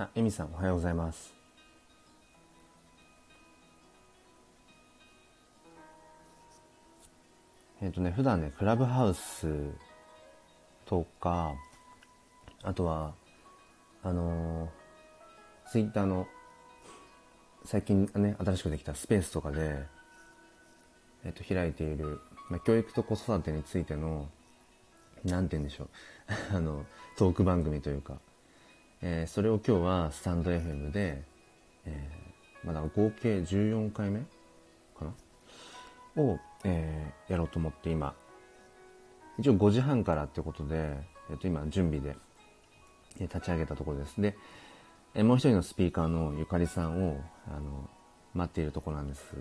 あ、エミさんおはようございます。えっ、とね、普段ね、クラブハウスとか、あとは、あのツイッターの最近ね、新しくできたスペースとかで、えっ、と、開いている、まあ、教育と子育てについての、なんて言うんでしょう、あの、トーク番組というか、えーそれを今日はスタンド FM で、えーまだ合計14回目かな？を、えーやろうと思って今、一応5時半からってことで、えっ、と今準備で、え立ち上げたところです。で、えもう一人のスピーカーのゆかりさんを、あの、待っているところなんです。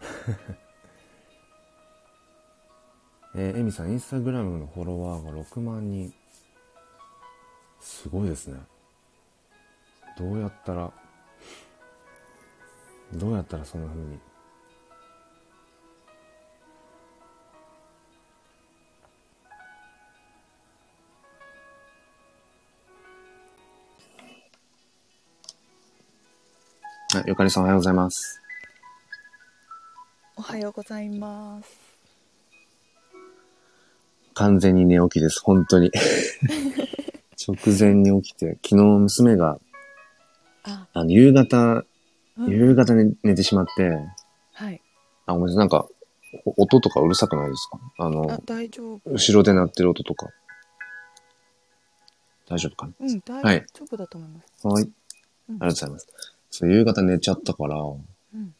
えー、エミさん、インスタグラムのフォロワーが6万人。すごいですね。どうやったら、どうやったらそんな風に。あ、ゆかりさんおはようございます。おはようございます。完全に寝起きです、本当に。直前に起きて、昨日娘が、あ、あの、夕方、うん夕方に寝てしまって、はい。あ、ごめんなさい、なんか、お音とかうるさくないですか？ああの、、大丈夫。後ろで鳴ってる音とか。大丈夫かうん、大はい丈夫だと思います。なはい。ありうんがとうございます。そう、夕方寝ちゃったから、もうん。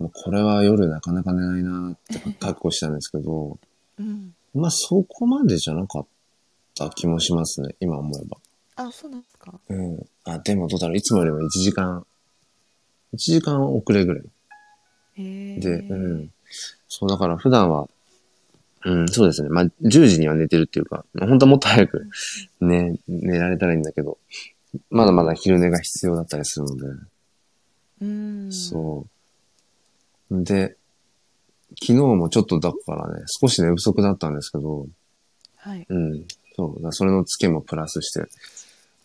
うこれは夜なかなか寝ないなって覚悟したんですけど、うん。まあそこまでじゃなかった気もしますね、今思えば。あ、そうなんですか？うん。あ、でもどうだろう、いつもよりも1時間、1時間遅れぐらい。へえ。で、うん。そう、だから普段は、うん、そうですね。まあ、10時には寝てるっていうか、本当はもっと早く寝、寝られたらいいんだけど、まだまだ昼寝が必要だったりするので、うん。そう。で、昨日もちょっとだからね、少し寝不足だったんですけど、はい。うん。そう。だそれのツケもプラスして、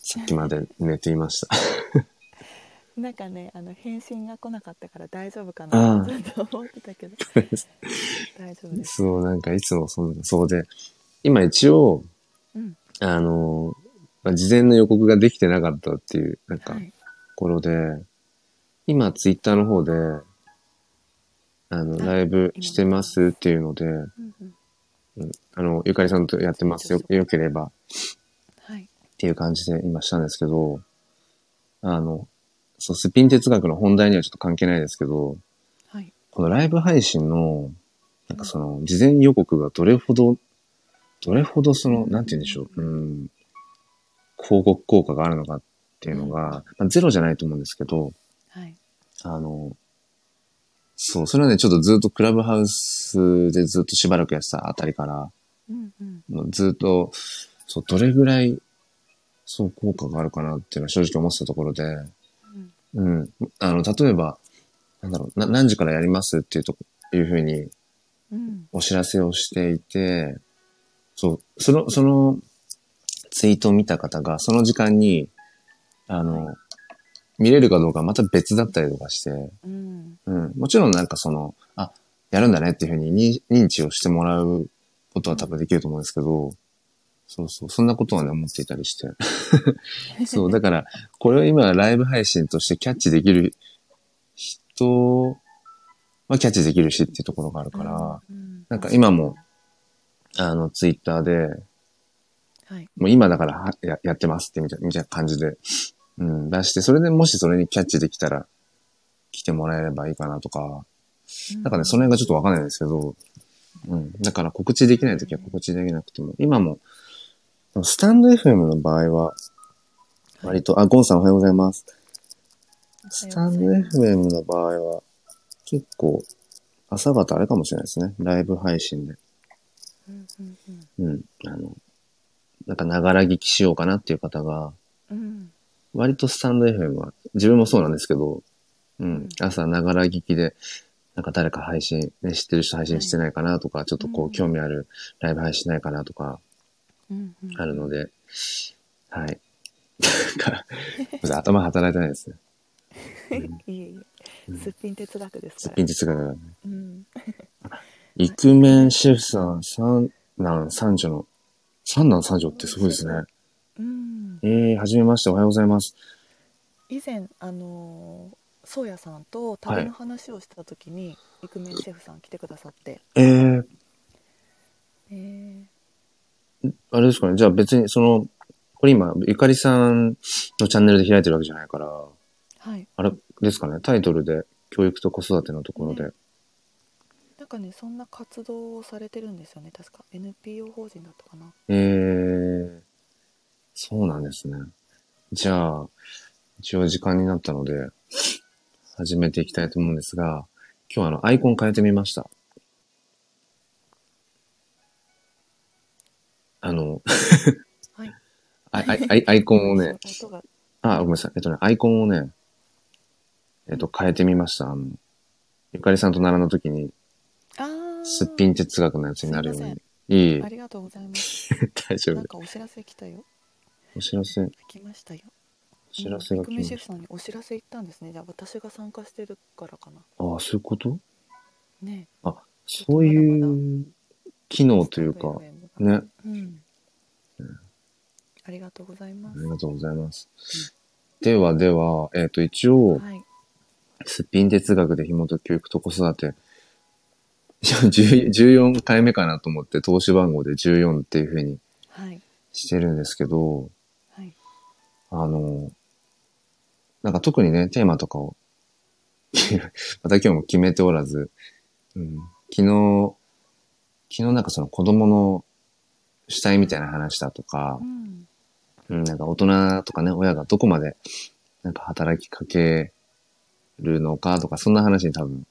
さっきまで寝ていました。なんかね、あの返信が来なかったから大丈夫かなと思ってたけど。大丈夫です。そう、なんかいつもそんな、そうで、今一応、うん。あの、まあ、事前の予告ができてなかったっていう、なんかは、い。ところで、今ツイッターの方で、あの、あライブしてますっていうので、うんうん。うんあの、ゆかりさんとやってますよ、よければはい。っていう感じで今したんですけど、あの、そう、スピン哲学の本題にはちょっと関係ないですけど、はい。このライブ配信の、なんかその、事前予告がどれほど、どれほどその、なんて言うんでしょう、うん、広告効果があるのかっていうのが、まあ、ゼロじゃないと思うんですけど、はい。あの、そう、それはね、ちょっとずっとクラブハウスでずっとしばらくやってたあたりから、うんうん。ずっと、そう、どれぐらい、そう、効果があるかなっていうのは正直思ってたところで、うんうん。あの、例えば、なんだろう、な何時からやりますっていうと、いうふうにうん。お知らせをしていて、そう、その、そのツイートを見た方が、その時間に、あの、見れるかどうかはまた別だったりとかして、うん。うん。もちろんなんかその、あ、やるんだねっていうふうに認認知をしてもらうことは多分できると思うんですけど、そうそう、そんなことはね、思っていたりして。そう、だから、これを今ライブ配信としてキャッチできる人はキャッチできるしっていうところがあるから、うん、なんか今も、あの、ツイッターで、はい。もう今だからはややってますってみたいなみたいな感じで、うん、出して、それでもしそれにキャッチできたら、来てもらえればいいかなとか、なんかね、その辺がちょっとわかんないんですけど、うん。だから告知できないときは告知できなくても、今も、スタンド FM の場合は、割と、あ、ゴンさんおはようございます。スタンド FM の場合は、結構、朝方あれかもしれないですね。ライブ配信で。うんうんうん。あの、なんか、ながら聞きしようかなっていう方が、うん。うん。割とスタンド FM は、自分もそうなんですけど、ううんん、朝ながら聞きで、なんか誰か配信、ね、知ってる人配信してないかなとか、ちょっとこう興味あるライブ配信ないかなとか。あるので、はい。なんか 頭働いてないですね。いえいえ。すっぴん哲学ですから。すっぴん哲学。だね。うん。イクメンシェフさん、三男三女の、三男三女ってすごいですね。うん。えー、はじめまして、おはようございます。以前あのー宗谷さんと旅の話をした時に、イクメンシェフさん来てくださって。えー、えあれですかね。じゃあ別に、その、これ今、ゆかりさんのチャンネルで開いてるわけじゃないから、ーはいあれですかね。タイトルで、教育と子育てのところで。ねなんかねそんな活動をされてるんですよね確か NPO 法人だったかなえー、そうなんですね。じゃあ、一応時間になったので、始めていきたいと思うんですが、今日はあの、アイコン変えてみました。あの、はい。アイアイコンをね、あ、ごめんなさい。えっとね、アイコンをね、えっと、変えてみました。あの、ゆかりさんと並んだ時に、すっぴん哲学のやつになるように。いいあ。りがとうございます。大丈夫。なん。かお知らせ来たよ。お知らせ、お来ましたよ。知らせが来ましシェフさんにお知らせ行ったんですね。じゃあ私が参加してるからかな。た。ああ、そういうこと？ねあ、そういう機能というか、ね。うん。ありがとうございます。ありがとうございます。ではでは、えっ、と、一応、はい。すっぴん哲学で紐解く教育と子育て、いや10 14回目かなと思って、投資番号で14っていう風にはい。してるんですけど、はい。あの、なんか特にね、テーマとかを、また今日も決めておらず、うん、昨日、昨日なんかその子供の主体みたいな話だとかう、んうん、なんか大人とかね、親がどこまで、なんか働きかけるのかとか、そんな話に多分、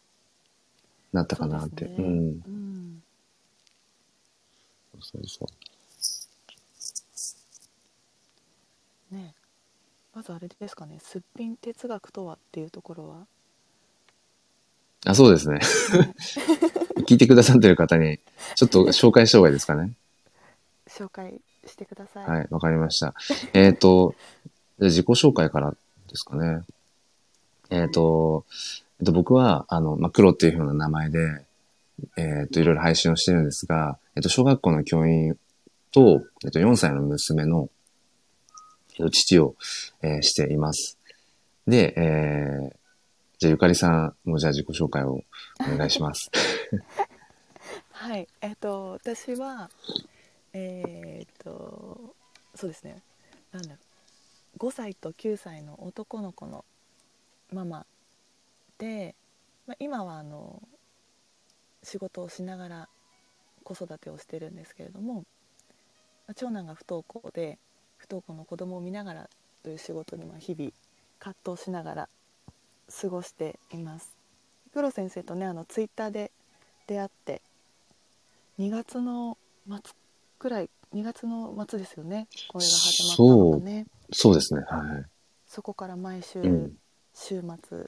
なったかなって。そうねうん。うんそうそう。ねまずあれですかねすっぴん哲学とはっていうところは、あ、そうですね。ね 聞いてくださってる方に、ちょっと紹介した方がいいですかね。紹介してください、はい、わかりました。えっ、と、自己紹介からですかね。えっ、と、えっと、僕は、あの、まあ、黒っていうような名前で、えっ、と、いろいろ配信をしてるんですが、えっ、と、小学校の教員と、えっ、と、4歳の娘の、えっと、父を、えーしています。で、えー、じゃあ、ゆかりさんもじゃあ自己紹介をお願いします。はいえっ、と私はえっ、とそうですねなんだろう5歳と9歳の男の子のママで、まあ、今はあの仕事をしながら子育てをしてるんですけれども、長男が不登校で不登校の子供を見ながらという仕事にまあ日々葛藤しながら過ごしています。黒先生とねあのツイッターで出会って2月の末くらい2月の末ですよねこれが始まったのがねそうですね。はい。そこから毎週、うん週末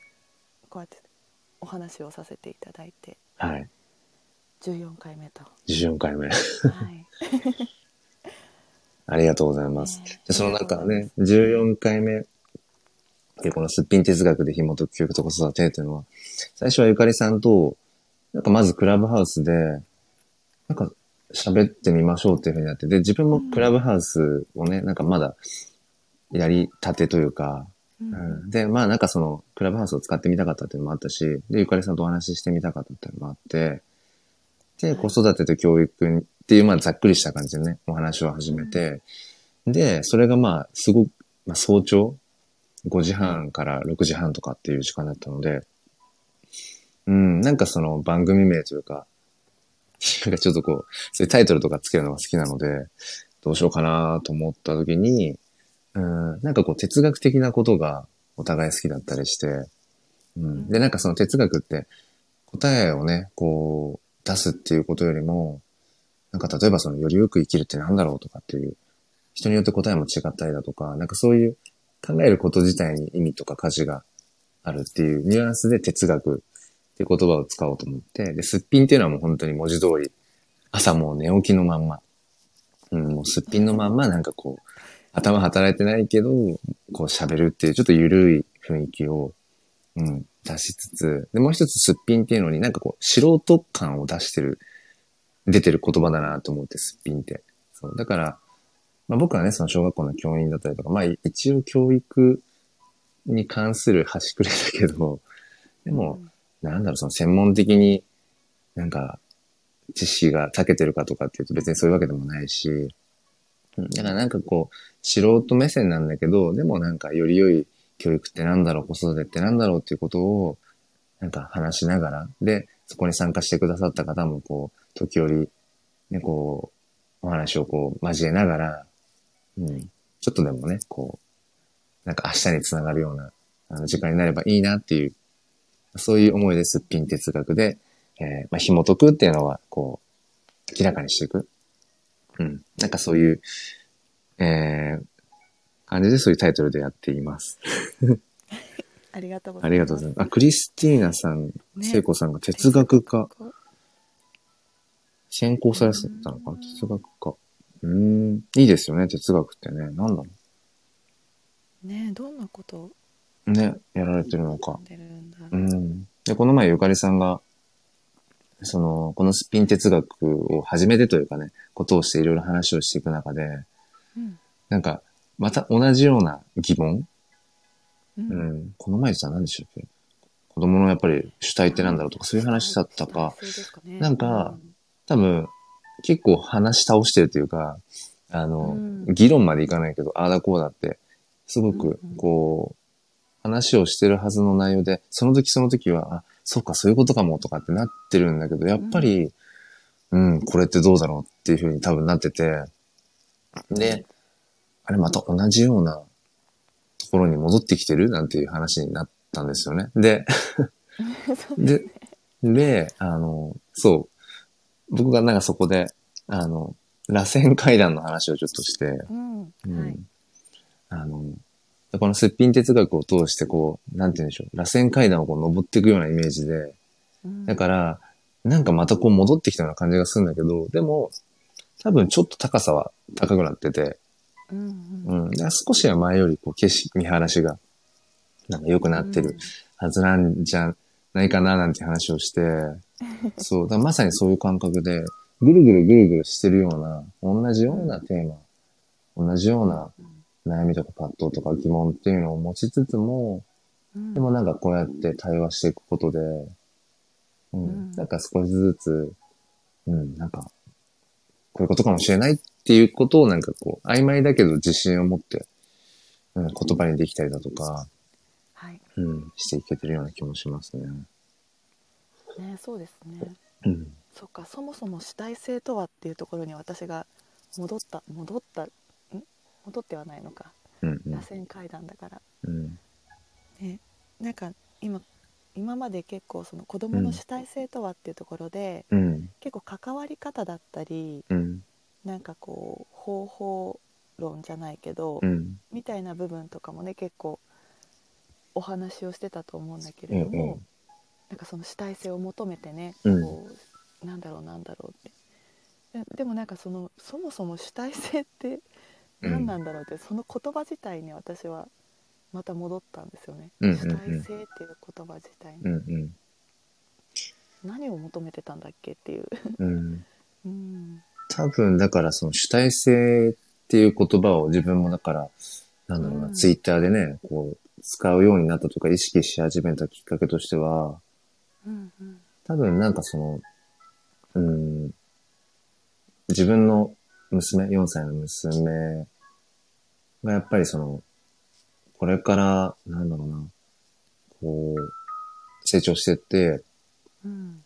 こうやってお話をさせていただいてはい。14回目と14回目。はい ありがとうございます。ねでその中ね、14回目、でこのすっぴん哲学で紐解く教育と子育てというのは、最初はゆかりさんと、なんかまずクラブハウスで、なんか喋ってみましょうっていうふうになって、で、自分もクラブハウスをね、なんかまだやりたてというか、うん。うん。で、まあなんかその、クラブハウスを使ってみたかったっていうのもあったし、で、ゆかりさんとお話ししてみたかったっていうのもあって、で、はい。子育てと教育っていう、まあざっくりした感じでね、お話を始めて、で、それがまあ、すごく、まあ早朝、5時半から6時半とかっていう時間だったので、うん、なんかその番組名というか、なんかちょっとこう、そういうタイトルとかつけるのが好きなので、どうしようかなと思った時に、うん、なんかこう哲学的なことがお互い好きだったりして、うん、で、なんかその哲学って答えをね、こう出すっていうことよりも、なんか例えばそのよりよく生きるってなんだろうとかっていう、人によって答えも違ったりだとか、なんかそういう考えること自体に意味とか価値があるっていうニュアンスで哲学っていう言葉を使おうと思って、で、すっぴんっていうのはもう本当に文字通り、朝もう寝起きのまんま、うん、もうすっぴんのまんまなんかこう、頭働いてないけど、こう喋るっていうちょっと緩い雰囲気を、うん、出しつつ、で、もう一つすっぴんっていうのになんかこう、素人感を出してる、出てる言葉だなと思って、すっぴんって。そう。だから、まあ僕はね、その小学校の教員だったりとか、まあ一応教育に関する端くれだけど、でも、なんだろう、その専門的になんか知識が長けてるかとかっていうと別にそういうわけでもないし、だからなんかこう、素人目線なんだけど、でもなんかより良い教育ってなんだろう、子育てってなんだろうっていうことを、なんか話しながら、で、そこに参加してくださった方もこう、時折、ね、こう、お話をこう、交えながら、うん、ちょっとでもね、こう、なんか明日につながるような、あの、時間になればいいなっていう、そういう思いですっぴん哲学で、えーまあ、紐解くっていうのは、こう、明らかにしていく。うん。なんかそういう、えー、感じでそういうタイトルでやっています。ありがとうござあいますりがとうございます。あ、クリスティーナさん、ね聖子さんが哲学科、専攻されてたのかな？哲学科。うーん、いいですよね、哲学ってね。なんだろねどんなこと。ね、やられてるのか。う。うん。で、この前ゆかりさんが、その、このスピン哲学を初めてというかね、ことをしていろいろ話をしていく中で、うん。なんか、また同じような疑問？ううん。ん。この前じゃ何でしたっけ？子供のやっぱり主体ってなんだろうとか、そういう話だったか、なんか多分、結構話し倒してるというか、あの、うん。議論までいかないけど、ああだこうだって、すごくこう、話をしてるはずの内容で、その時その時は、あ、そうか、そういうことかもとかってなってるんだけど、やっぱり、うん、これってどうだろうっていうふうに多分なってて、で、あれまた同じようなところに戻ってきてるなんていう話になったんですよね。で、で、で、あの、そう。僕がなんかそこで、あの、螺旋階段の話をちょっとして、うんうんはいあの、このすっぴん哲学を通してこう、なんて言うんでしょう、螺旋階段をこう登っていくようなイメージで、うん。だから、なんかまたこう戻ってきたような感じがするんだけど、でも、多分ちょっと高さは高くなってて、うんううん。ん。だから少しは前よりこう景色、見晴らしが、なんか良くなってるはずなんじゃないかななんて話をして、そう、だまさにそういう感覚で、ぐるぐるぐるぐるしてるような、同じようなテーマ、同じような悩みとか葛藤とか疑問っていうのを持ちつつも、うん。でもなんかこうやって対話していくことで、うん、うん。なんか少しずつ、うん、なんか、こういうことかもしれないっていうことをなんかこう、曖昧だけど自信を持って、うん、言葉にできたりだとか、はい。うん、していけてるような気もしますね。ねそうですね。うん。そっかそもそも主体性とはっていうところに私が戻った戻ったん戻ってはないのかうん、うん螺旋階段だからうん。ねなんか今今まで結構その子供の主体性とはっていうところで、うん。結構関わり方だったりうん。なんかこう方法論じゃないけど、うん。みたいな部分とかもね結構お話をしてたと思うんだけれども、うんうんなんかその主体性を求めてね、うんこうなんだろうなんだろうってででもなんかそのそもそも主体性って何なんだろうって、その言葉自体に私はまた戻ったんですよね、うんうんうん。主体性っていう言葉自体に、うん。うん。何を求めてたんだっけっていう、うん。うん、多分、だからその主体性っていう言葉を自分もだから、なんだろうな、うん。ツイッターでね、こう、使うようになったとか意識し始めたきっかけとしては、うんうん。多分なんかその、うん、自分の娘、4歳の娘がやっぱりその、これから、なんだろうな、こう、成長してって、うん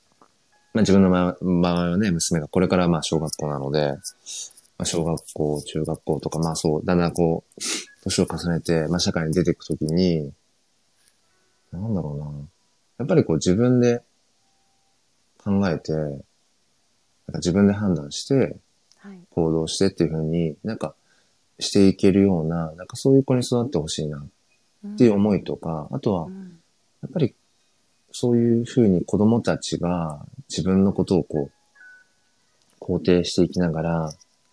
まあ自分の場場合はね、娘がこれからまあ小学校なので、まあ小学校、中学校とかまあそう、だんだんこう、年を重ねて、まあ社会に出ていくときに、なんだろうな。やっぱりこう自分で考えて、なんか自分で判断して、行動してっていう風になんかしていけるような、なんかそういう子に育ってほしいなっていう思いとか、あとはう、ん。やっぱり、そういうふうに子供たちが自分のことをこう、肯定していきながら、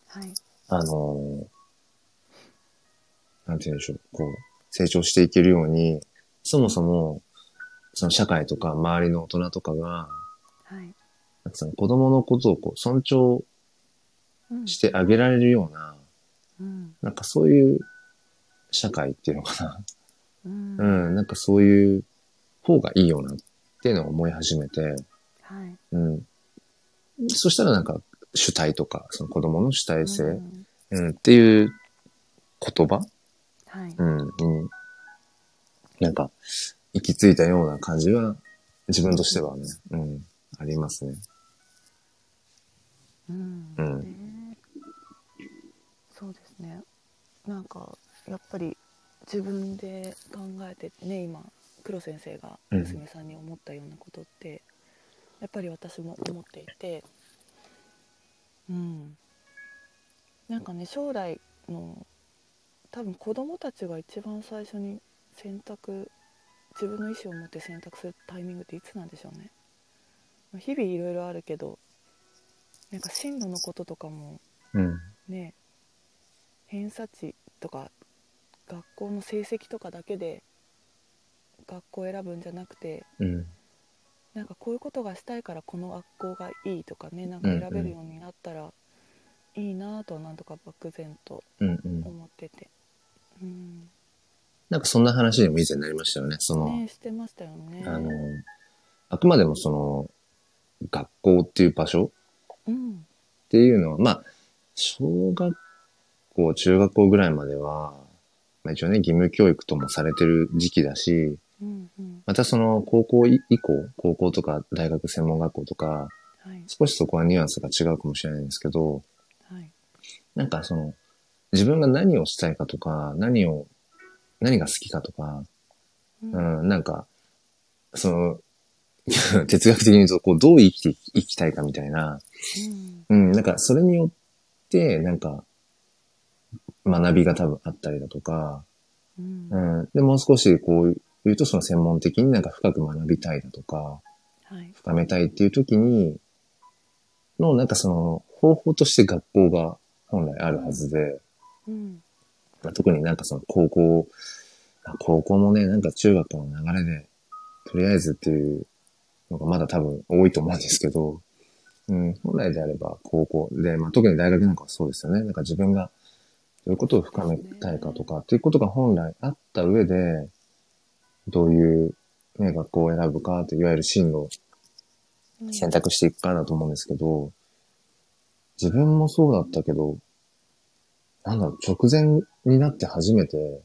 はい。あのーなんて言うんでしょう、こう、成長していけるように、そもそも、その社会とか周りの大人とかが、はい。なんかその子供のことをこう尊重うんしてあげられるような、うん。なんかそういう社会っていうのかな。うん。うん、なんかそういう方がいいよなっていうのを思い始めて、はい。うん。そしたらなんか主体とか、その子供の主体性、うん。うん、っていう言葉、はい。うん、に、なんか、行き着いたような感じは、自分としてはね、うん、ありますね。うん。うんね。なんかやっぱり自分で考えてね今黒先生がうん。娘さんに思ったようなことって、やっぱり私も思っていてうん。なんかね将来の多分子供たちが一番最初に選択自分の意思を持って選択するタイミングっていつなんでしょうね。日々いろいろあるけどなんか進路のこととかもうん、ね偏差値とか学校の成績とかだけで学校を選ぶんじゃなくてうん、なんかこういうことがしたいからこの学校がいいとかねなんか選べるようになったらいいなぁとはなんとか漠然と。思ってて。うん。なんかそんな話にも以前なりましたよね。その、ねしてましたよね。あの、あくまでもその、学校っていう場所うん。っていうのは、まあ、小学校、中学校ぐらいまでは、まあ一応ね、義務教育ともされてる時期だし、うんうん。またその高校以以降、高校とか大学専門学校とか、はい。少しそこはニュアンスが違うかもしれないんですけど、はい。なんかその、自分が何をしたいかとか、何を、何が好きかとか、ううんん、なんか、その、哲学的に言うと、こう、どう生きていきたいかみたいな、うん、なんか、それによって、なんか、学びが多分あったりだとか、うん。うん、で、もう少し、こう、言うと、その専門的になんか深く学びたいだとか、はい。深めたいっていう時に、の、なんかその、方法として学校が本来あるはずで、うん。まあ特になんかその高校、あ高校もね、なんか中学の流れで、とりあえずっていうのがまだ多分多いと思うんですけど、うん、本来であれば高校で、まあ特に大学なんかはそうですよね。なんか自分がどういうことを深めたいかとかっていうことが本来あった上で、どういう、ね、学校を選ぶかといわゆる進路をうん選択していくかだと思うんですけど、自分もそうだったけど、なんだろう、直前になって初めて、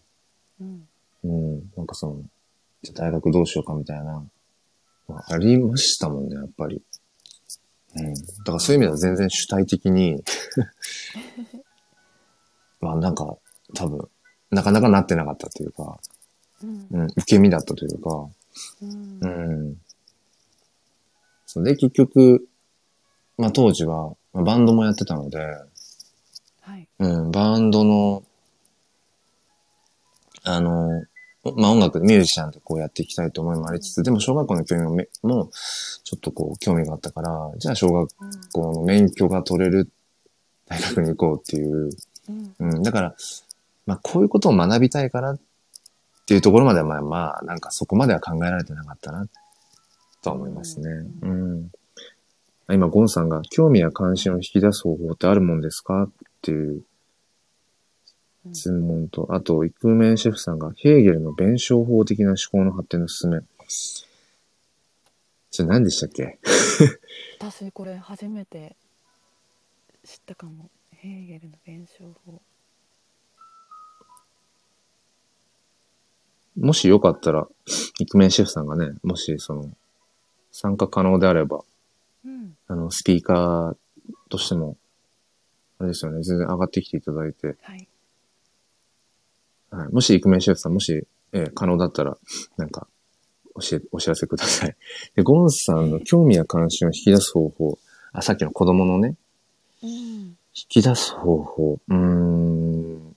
うんうん、なんかその、じゃあ大学どうしようかみたいな、まあありましたもんね、やっぱり。うん。だからそういう意味では全然主体的に、まあなんか、多分、なかなかなってなかったというか、うんうん、受け身だったというか、うんうん。そうで、結局、まあ当時は、まあバンドもやってたので、はいうん、バンドの、あの、まあ音楽、ミュージシャンでこうやっていきたいと思いもありつつ、でも小学校の教員もちょっとこう興味があったから、じゃあ小学うん校の免許が取れる大学に行こうっていう。うんうん、だから、まあこういうことを学びたいからっていうところまではまあまあ、なんかそこまでは考えられてなかったな、とは思いますね。うん。今、ゴンさんが興味や関心を引き出す方法ってあるもんですかっていううん質問と、あと、イクメンシェフさんが、ヘーゲルの弁証法的な思考の発展の進め。それ何でしたっけ？私これ初めて知ったかもヘーゲルの弁証法。もしよかったら、イクメンシェフさんがね、もしその、参加可能であれば、うん。あの、スピーカーとしても、あれですよね、全然上がってきていただいて、はい。はい、もしイクメンシェフさん、もし、えー可能だったら、なんか、教え、お知らせください。で、ゴンさんの興味や関心を引き出す方法、あ、さっきの子供のね、うん引き出す方法。うーん。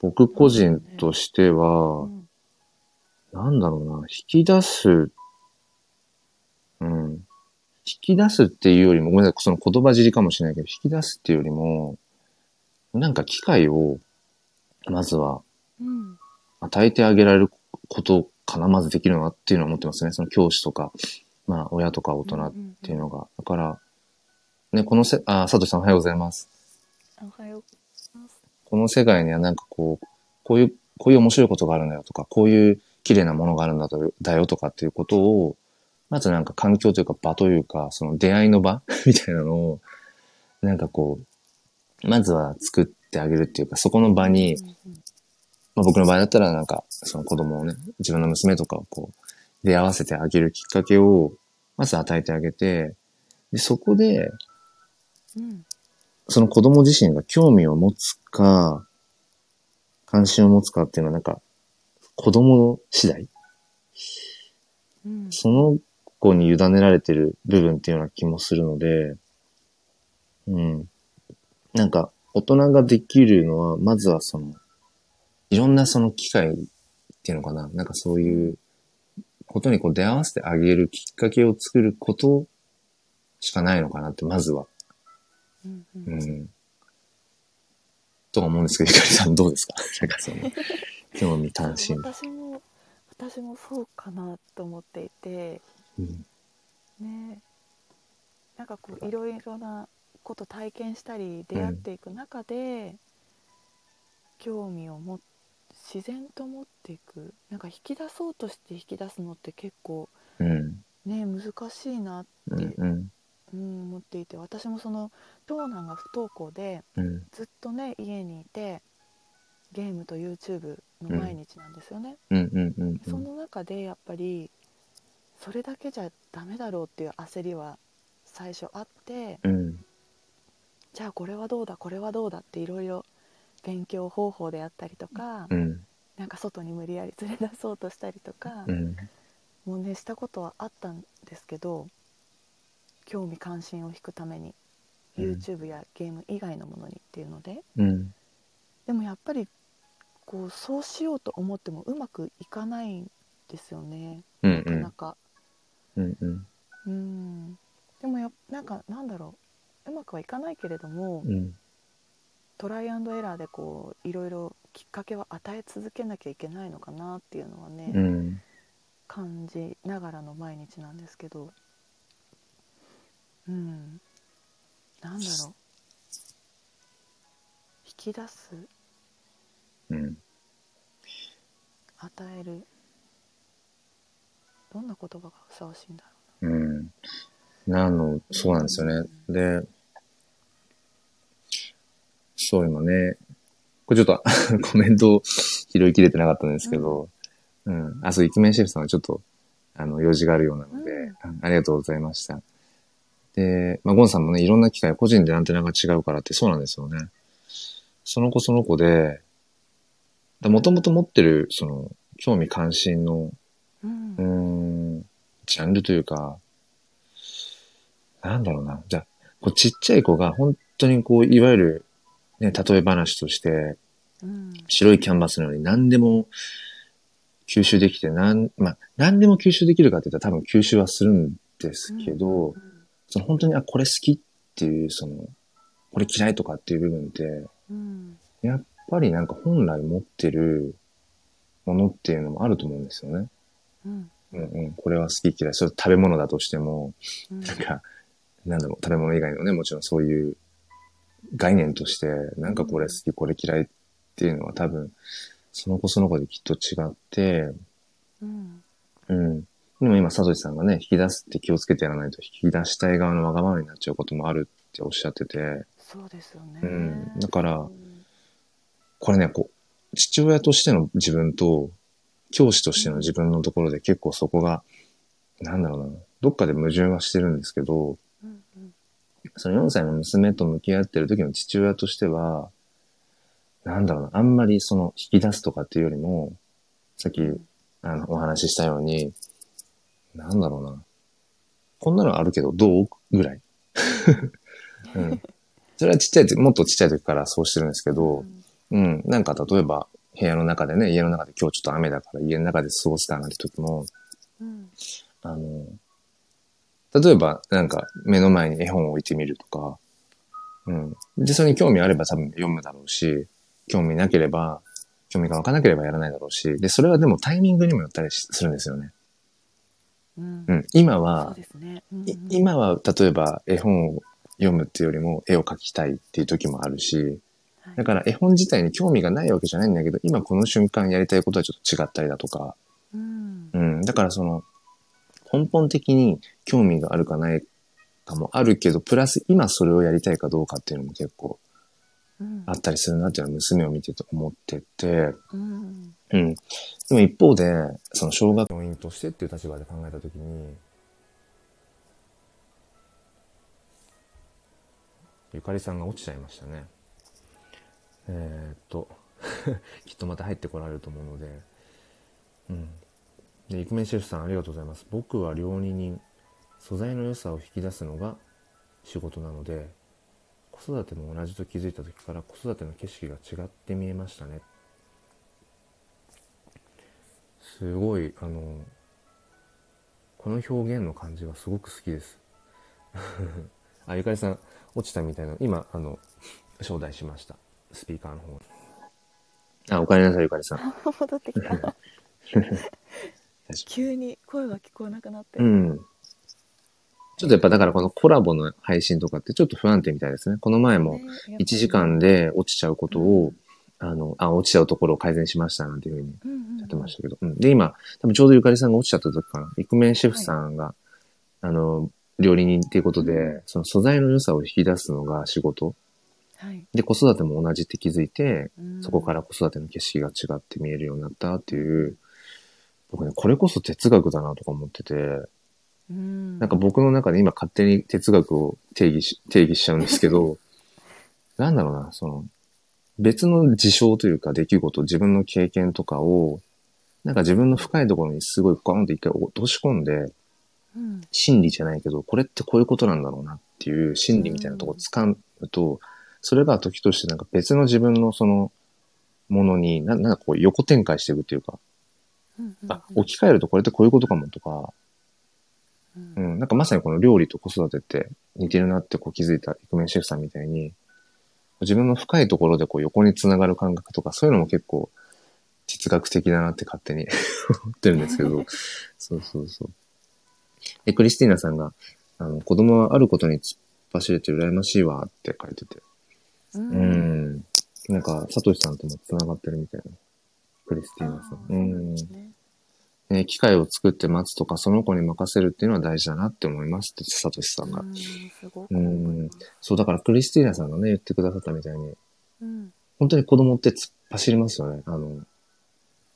僕個人としてうは、んなんだろうな、引き出す、うん。引き出すっていうよりも、ごめんなさい、その言葉尻かもしれないけど、引き出すっていうよりも、なんか機会をまずはうん与えてあげられることかな、まずできるのはっていうのは思ってますね。その教師とか、まあ親とか大人っていうのが。だから、ね、このせ、あ、佐藤さんおはようございます。おはようございますこの世界にはなんかこう、こういう、こういう面白いことがあるんだよとか、こういう綺麗なものがあるんだとだよとかっていうことを、まずなんか環境というか場というか、その出会いの場 みたいなのを、なんかこう、まずは作ってあげるっていうか、そこの場に、まあ、僕の場合だったらなんか、その子供をね、自分の娘とかをこう、出会わせてあげるきっかけを、まず与えてあげて、で、そこで、うんその子供自身が興味を持つか、関心を持つかっていうのはなんか、子供次第うんその子に委ねられてる部分っていうような気もするので、うん。なんか、大人ができるのは、まずはその、いろんなその機会っていうのかな。なんかそういうことにこう出会わせてあげるきっかけを作ることしかないのかなって、まずは。うんううんん。とは思うんですけど、ゆかりさんどうですか？なんかその、興味関心。私も私もそうかなと思っていてうん。ねなんかこういろいろなこと体験したり出会っていく中で、興味を持自然と持っていくなんか引き出そうとして引き出すのって結構うん。ね難しいなって、うん。思っていて私もその長男が不登校でうん。ずっとね家にいてゲームと YouTube の毎日なんですよね。その中でやっぱりそれだけじゃダメだろうっていう焦りは最初あってうん。じゃあこれはどうだこれはどうだっていろいろ勉強方法であったりとか、うん。なんか外に無理やり連れ出そうとしたりとか、うん。もうねしたことはあったんですけど興味関心を引くためにうん YouTube やゲーム以外のものにっていうので、うん。でもやっぱりこうそうしようと思ってもうまくいかないんですよねうん。なかなか。うん。うん。うんでもやなんかなんだろううまくはいかないけれども、うん。トライアンドエラーでこういろいろきっかけは与え続けなきゃいけないのかなっていうのはね、うん。感じながらの毎日なんですけどうんなんだろう引き出すうん。与えるどんな言葉がふさわしいんだろうん。なの、そうなんですよね。で、そう今ね、これちょっと コメントを拾いきれてなかったんですけど、うん。あ、そう、イクメンシェフさんはちょっと、あの、用事があるようなので、うんうんありがとうございました。で、まあ、ゴンさんもね、いろんな機会、個人でアンテナが違うからってそうなんですよね。その子その子で、もともと持ってる、その、興味関心のう、うんん、ジャンルというか、なんだろうな。じゃあ、こうちっちゃい子が本当にこう、いわゆる、ね、例え話として、うん白いキャンバスのように何でも吸収できて、なん、まあ、何でも吸収できるかって言ったら多分吸収はするんですけど、その本当に、あ、これ好きっていう、その、これ嫌いとかっていう部分って、うんやっぱりなんか本来持ってるものっていうのもあると思うんですよね。うんうんうん、これは好き嫌い。それ食べ物だとしても、うんなんか、なんだろう、食べ物以外のね、もちろんそういう概念として、なんかこれ好き、これ嫌いっていうのは多分、その子その子できっと違って、うんうん。でも今、サトシさんがね、引き出すって気をつけてやらないと、引き出したい側のわがままになっちゃうこともあるっておっしゃってて、そうですよね、うん。だからうんこれね、こう、父親としての自分と、教師としての自分のところで結構そこが、なんだろうな、どっかで矛盾はしてるんですけど、うんうん。その4歳の娘と向き合ってる時の父親としては、なんだろうな、あんまりその引き出すとかっていうよりも、さっきあのお話ししたように、なんだろうな、こんなのあるけどどう？ぐらい。うん。それはちっちゃい時、もっとちっちゃい時からそうしてるんですけど、うん、なんか例えば部屋の中でね、家の中で今日ちょっと雨だから家の中で過ごすかなんて時も、うんあの、例えば、なんか、目の前に絵本を置いてみるとか、うん。で、それに興味あれば多分読むだろうし、興味なければ、興味が湧かなければやらないだろうし、で、それはでもタイミングにもよったりするんですよね。うん。うん。今は、ね、うんうん。い今は例えば絵本を読むっていうよりも絵を描きたいっていう時もあるし、はい。だから絵本自体に興味がないわけじゃないんだけど、今この瞬間やりたいことはちょっと違ったりだとか、うん。うん。だからその、根本的に興味があるかないかもあるけど、プラス今それをやりたいかどうかっていうのも結構うん。あったりするなっていうのは娘を見てて思ってて、うんうん。でも一方で、その小学教員としてっていう立場で考えたときに、ゆかりさんが落ちちゃいましたね。えー、っと、きっとまた入ってこられると思うので、うん。で、イクメンシェフさんありがとうございます。僕は料理人、素材の良さを引き出すのが仕事なので、子育ても同じと気づいた時から子育ての景色が違って見えましたね。すごい、あの、この表現の感じがすごく好きです。あ、ゆかりさん、落ちたみたいな、今、あの、招待しました。スピーカーの方に。あ、おかえりなさい、ゆかりさん。戻ってきた 急に声が聞こえなくなって、うん。ちょっとやっぱだからこのコラボの配信とかってちょっと不安定みたいですね。この前もね1時間で落ちちゃうことを、あの、あ、落ちちゃうところを改善しましたなんていうふうにやってましたけど。うん。で、今、多分ちょうどゆかりさんが落ちちゃった時かな。イクメンシェフさんが、あの、料理人っていうことで、うんその素材の良さを引き出すのが仕事。はいで、子育ても同じって気づいて、うんそこから子育ての景色が違って見えるようになったっていう、僕ね、これこそ哲学だなとか思ってて、うんなんか僕の中で今勝手に哲学を定義し、定義しちゃうんですけど、なんだろうな、その、別の事象というか出来事、自分の経験とかを、なんか自分の深いところにすごいゴーンと一回落とし込んで、うん心理じゃないけど、これってこういうことなんだろうなっていう心理みたいなところを掴むと、それが時としてなんか別の自分のそのものに、ななんかこう横展開していくっていうか、うんうん。あ、置き換えるとこれってこういうことかもとか、うん。うん、なんかまさにこの料理と子育てって似てるなってこう気づいたイクメンシェフさんみたいに、自分の深いところでこう横につながる感覚とか、そういうのも結構哲学的だなって勝手に 思ってるんですけど、そうそうそう。で、クリスティーナさんが、あの、子供はあることに突っ走れて羨ましいわって書いてて、ううんん。なんか、サトシさんとも繋がってるみたいな。クリスティーナさん。うなんうんですねね、機械を作って待つとか、その子に任せるっていうのは大事だなって思いますって、サトシさんが。うんそう、だからクリスティーナさんがね、言ってくださったみたいに、うん。本当に子供って突っ走りますよね。あの、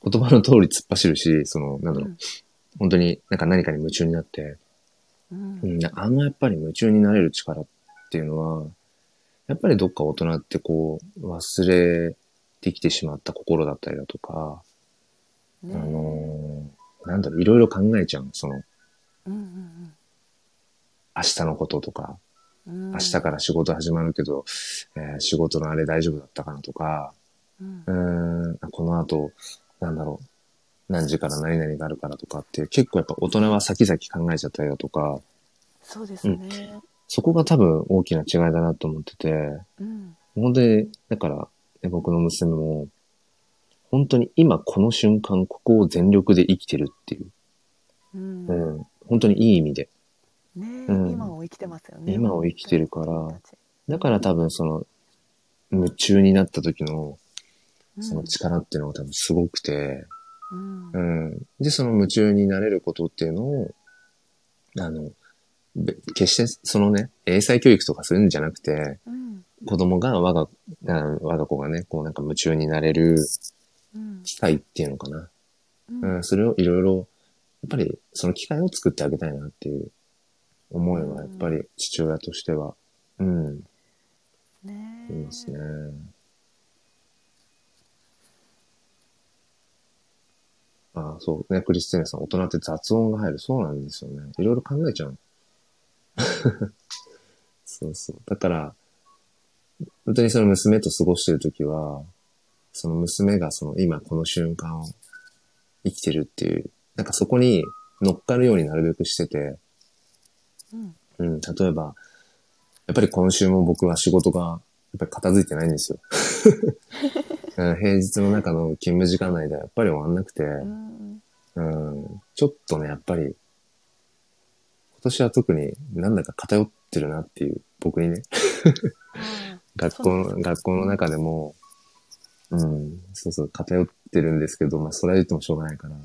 言葉の通り突っ走るし、その、なんだろう、うん。本当になんか何かに夢中になって、うん。うん、あのやっぱり夢中になれる力っていうのは、やっぱりどっか大人ってこう、忘れてきてしまった心だったりだとか、ねあのーなんだろう、いろいろ考えちゃう。その、うんうん明日のこととか、うん。明日から仕事始まるけど、えー仕事のあれ大丈夫だったかなとか、うん。うーん、この後、なんだろう、何時から何々があるからとかって、結構やっぱ大人は先々考えちゃったりだとか、そうですね。そこが多分大きな違いだなと思ってて、うん。本当に、だから、ね僕の娘も、本当に今この瞬間、ここを全力で生きてるっていう、うん。うん、本当にいい意味で。ねうん。今を生きてますよね。今を生きてるから。だから多分その、夢中になった時の、うん。その力っていうのが多分すごくて、うん。うん。で、その夢中になれることっていうのを、あの、べ決してそのね、英才教育とかするんじゃなくて、うん。子供が我が、あ我が子がね、こうなんか夢中になれるうん機会っていうのかな。うんうん、それをいろいろ、やっぱりその機会を作ってあげたいなっていう思いは、やっぱり父親としては、うん、ねいますね。ああ、そうね、クリスティーナさん、大人って雑音が入る。そうなんですよね。いろいろ考えちゃう。そうそう。だから、本当にその娘と過ごしてるときは、その娘がその今この瞬間を生きてるっていう、なんかそこに乗っかるようになるべくしてて、うん。うん、例えば、やっぱり今週も僕は仕事が、やっぱり片付いてないんですよ。うん平日の中の勤務時間内ではやっぱり終わんなくて、うんうん、ちょっとね、やっぱり、今年は特になんだか偏ってるなっていう、僕にね、あ学校の、学校の中でも、うん、そうそう、偏ってるんですけど、まあ、それは言ってもしょうがないから。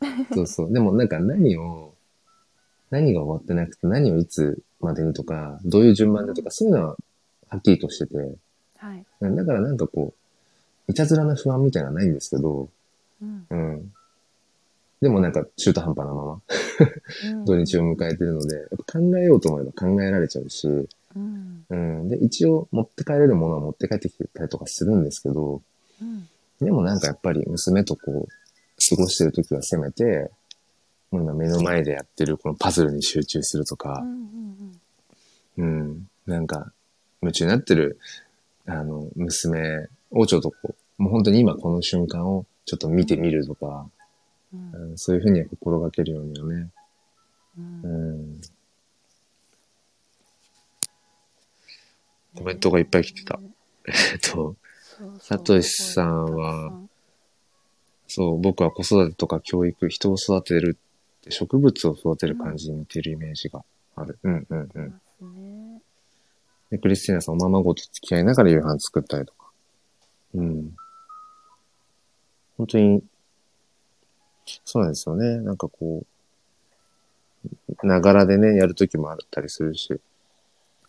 そうそう。でもなんか何を、何が終わってなくて、何をいつまでにとか、どういう順番でとか、そういうのははっきりとしてて、はい、だからなんかこう、いたずらな不安みたいなのはないんですけど、うんうん。でもなんか中途半端なまま、うん 土日を迎えてるので、やっぱ考えようと思えば考えられちゃうし、うんうん。で、一応持って帰れるものは持って帰ってきてたりとかするんですけど、うんでもなんかやっぱり娘とこう、過ごしてる時はせめて、もう今目の前でやってるこのパズルに集中するとうか、んうんうん。なんか、夢中になってる、あの、娘をちょっとこう、もう本当に今この瞬間をちょっと見てみるとか、うんうん、そういうふうには心がけるようにはね。うんうん。コメントがいっぱい来てた。えっと、さとしさんはそう、僕は子育てとか教育、人を育てるって植物を育てる感じに似てるイメージがある。うんうんうんで、クリスティーナさん、おままごと付き合いながら夕飯作ったりとか。うん。本当に、そうなんですよね。なんかこう、ながらでね、やるときもあったりするし。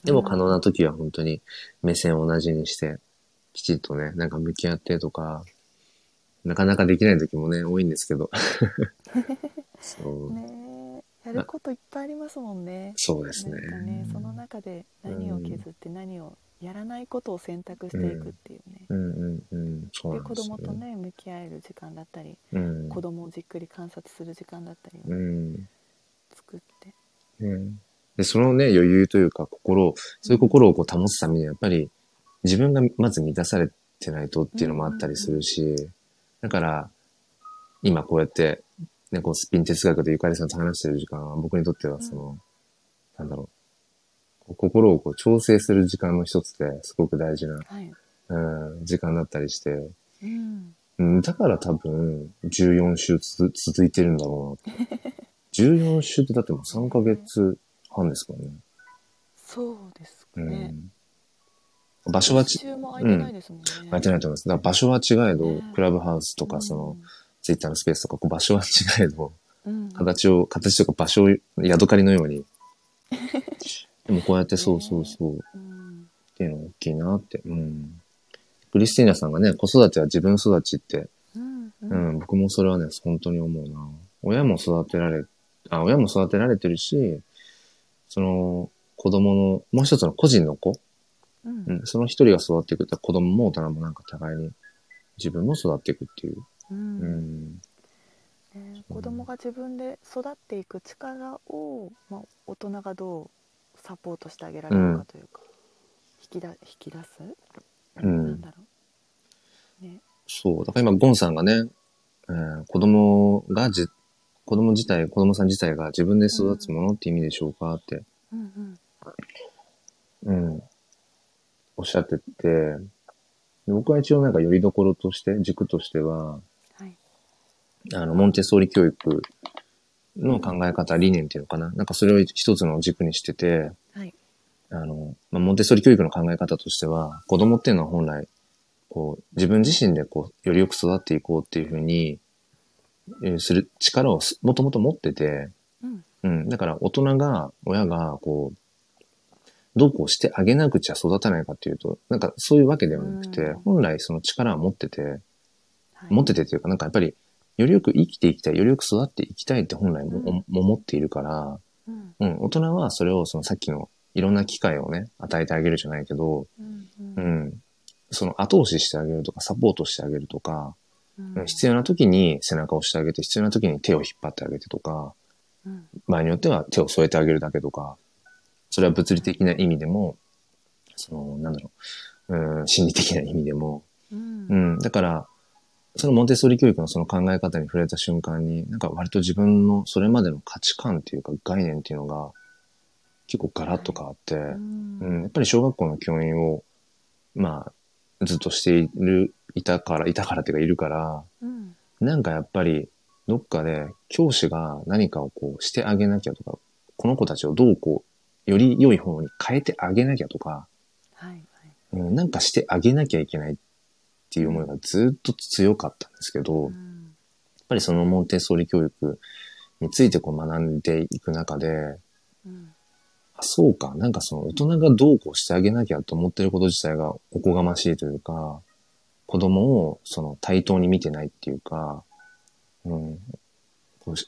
でも可能なときは本当に目線を同じにして、きちっとね、なんか向き合ってとか、なかなかできないときもね、多いんですけど。そう。ねえやることいっぱいありますもんねそうですね。なんかねその中で何を削って何をやらないことを選択していくっていうね、うんうんうん。そうで子なんですよ、供とね向き合える時間だったり、うん。子供をじっくり観察する時間だったりをうん。作って、ねで、そのね、余裕というか心を、そういう心をこう保つためにはやっぱり自分がまず満たされてないとっていうのもあったりするし、だから、今こうやって、ね、こうスピン哲学でゆかりさんと話してる時間は僕にとってはその、なんだろう、心をこう調整する時間の一つですごく大事な、はいうん、時間だったりして、うん、うん、だから多分、14週つ続いてるんだろうなって。14週ってだってもう3ヶ月半ですからね。そうですかうね、ん。場所はち、一周も空いてないですもんね、空いてないと思います。だから場所は違えど、ねクラブハウスとか、その、ツイッターのスペースとか、こう場所は違えど、うん、うん形を、形とか場所を、ヤドカリのように。でもこうやってそうそうそう、っうんていうのが大きいなって。うん。クリスティーナさんがね、子育ては自分育ちってうんううんん、僕もそれはね、本当に思うな。親も育てられ、あ、親も育てられてるし、その、子供の、もう一つの個人の子、うんうん、その一人が育っていくと子供も大人もなんか互いに自分も育っていくっていう。ううんん。ね、子供が自分で育っていく力を、まあ、大人がどうサポートしてあげられるかというか、引きだ引き出す、うなんん。だろうねそう。だから今、ゴンさんがね、えー子供がじ、子供自体、子供さん自体が自分で育つものって意味でしょうかって、うんうんうん。おっしゃってて、で僕は一応なんかよりどころとして、軸としては、はいあの、モンテッソーリ教育の考え方、理念っていうのかな。なんかそれを一つの軸にしてて、はいあの、まあ、モンテッソーリ教育の考え方としては、子供っていうのは本来、こう、自分自身でこう、よりよく育っていこうっていうふうに、えーする力をすもともと持ってて、うんうん。だから大人が、親が、こう、どうこうしてあげなくちゃ育たないかっていうと、なんかそういうわけではなくて、うん。本来その力は持ってて、はい。持っててというか、なんかやっぱり、よりよく生きていきたい、よりよく育っていきたいって本来も,、うん。も思っているから、うん。うん、大人はそれをそのさっきのいろんな機会をね、与えてあげるじゃないけど、うんその後押ししてあげるとか、サポートしてあげるとか、うん。必要な時に背中を押してあげて、必要な時に手を引っ張ってあげてとか、うん。場合によっては手を添えてあげるだけとか、それは物理的な意味でも、その、なんだろう、うん、心理的な意味でも、うん。うん、だから、そのモンテッソーリ教育のその考え方に触れた瞬間に、なんか割と自分のそれまでの価値観っていうか概念っていうのが結構ガラッと変わって、うん。うん、やっぱり小学校の教員を、まあ、ずっとしているいたから、いたからっていうかいるから、うん。なんかやっぱり、どっかで教師が何かをこうしてあげなきゃとか、この子たちをどうこう、より良い方に変えてあげなきゃとか、はいはい。うん、なんかしてあげなきゃいけないっていう思いがずっと強かったんですけど、やっうんぱりそのモンテッソーリ教育についてこう学んでいく中で、うん。あそうか、なんかその大人がどうこうしてあげなきゃと思ってること自体がおこがましいというか、子供をその対等に見てないっていうか、うん、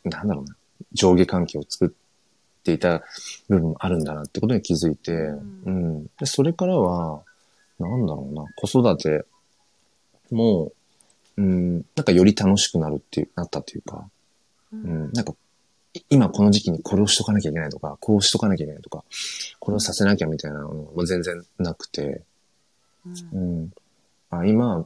なんだろうな、上下関係を作っていた部分もあるんだなってことに気づいて、うんうん。で、それからは、なんだろうな、子育ても、うん、なんかより楽しくなるっていう、なったっていうか、ううんん、なんか、い今この時期にこれをしとかなきゃいけないとか、こうしとかなきゃいけないとか、これをさせなきゃみたいなのも全然なくて、うんうん。あ、今、まあ、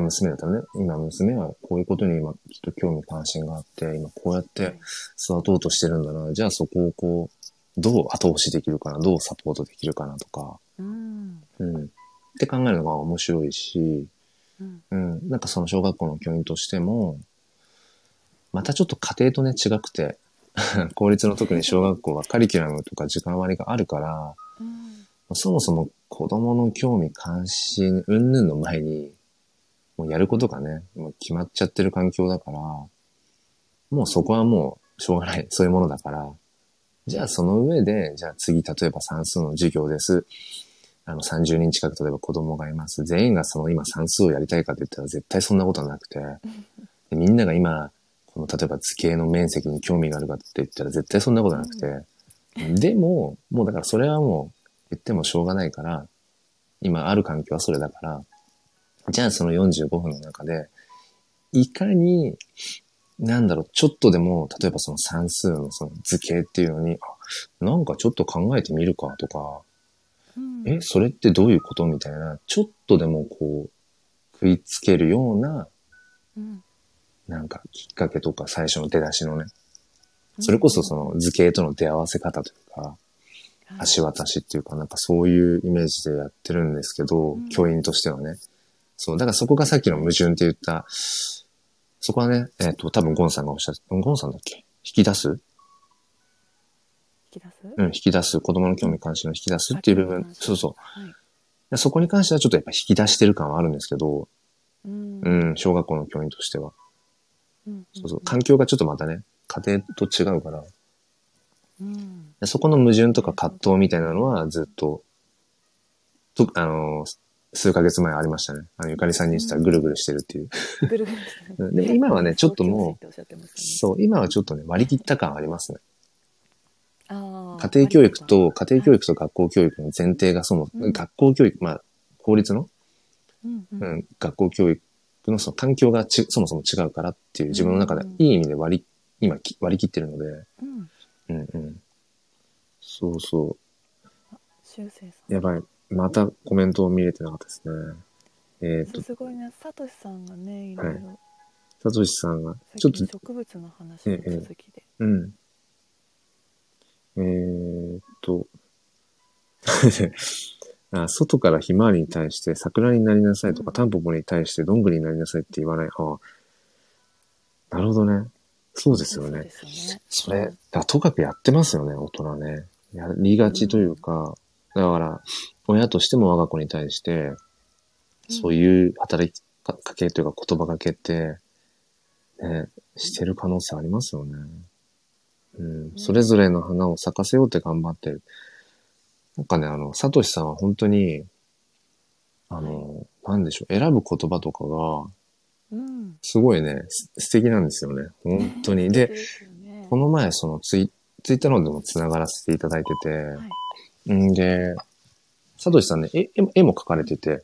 娘だったらね、今娘はこういうことに今きっと興味関心があって、今こうやって育とうとしてるんだな。じゃあそこをこう、どう後押しできるかな、どうサポートできるかなとか、うん。うん。って考えるのが面白いし、うん。うん。なんかその小学校の教員としても、またちょっと家庭とね違くて、公立の特に小学校はカリキュラムとか時間割があるから、うん。そもそも子供の興味関心、云々の前に、もうやることがね、もう決まっちゃってる環境だから、もうそこはもうしょうがない。そういうものだから。じゃあその上で、じゃあ次、例えば算数の授業です。あの30人近く例えば子供がいます。全員がその今算数をやりたいかって言ったら絶対そんなことはなくて。でみんなが今、この例えば図形の面積に興味があるかって言ったら絶対そんなことなくて。でも、もうだからそれはもう言ってもしょうがないから、今ある環境はそれだから、じゃあその45分の中で、いかに、なんだろう、ちょっとでも、例えばその算数のその図形っていうのに、あ、なんかちょっと考えてみるかとか、うん。え、それってどういうことみたいな、ちょっとでもこう、食いつけるような、うん。なんかきっかけとか最初の出だしのね、それこそその図形との出会わせ方というか、橋渡しっていうか、なんかそういうイメージでやってるんですけど、うん。教員としてはね。そう、だからそこがさっきの矛盾って言った、そこはね、えっ、と、多分ゴンさんがおっしゃった、ゴンさんだっけ？引き出す？引き出す？うん、引き出す、子供の興味関心を引き出すっていう部分。そうそう。はい。でそこに関してはちょっとやっぱ引き出してる感はあるんですけど、うん。うん、小学校の教員としては。うんそうそう、環境がちょっとまたね、家庭と違うから、うん。でそこの矛盾とか葛藤みたいなのはずっと、と、あの、数ヶ月前ありましたね。あの、ゆかりさんにしたらぐるぐるしてるっていう。ぐるぐるしてるで今はねちょっともう、そう、今はちょっとね、割り切った感ありますね。あー家庭教育と、家庭教育と学校教育の前提がそも、うん学校教育、まあ、公立の、うんううんん、学校教育のその環境がちそもそも違うからっていう自分の中でうんいい意味で割り、今き割り切ってるので、うんうんうん。そうそ修正さう。やばい。またコメントを見れてなかったですね。えっ、んと、すごいね。さとしさんがねい。ろいろさとしさんが、さちょっと植物の話の続きで。うん。えーっと、あ外からひまわりに対して桜になりなさいとか、うん。タンポポに対してどんぐりになりなさいって言わない。ああ、なるほどね。そうですよね。そね。それ、だとかくやってますよね、大人ね。やりがちというか、だから、親としても我が子に対して、そういう働きかけというか言葉かけって、ね、してる可能性ありますよね。うん、それぞれの花を咲かせようって頑張ってる。なんかね、あの、サトシさんは本当に、あの、なんでしょう、選ぶ言葉とかが、うんすごいね、す素敵なんですよね。本当に。で、この前、そのツイツイッターの方でも繋がらせていただいてて、はいんで、サトシさんね、絵絵も絵も描かれてて、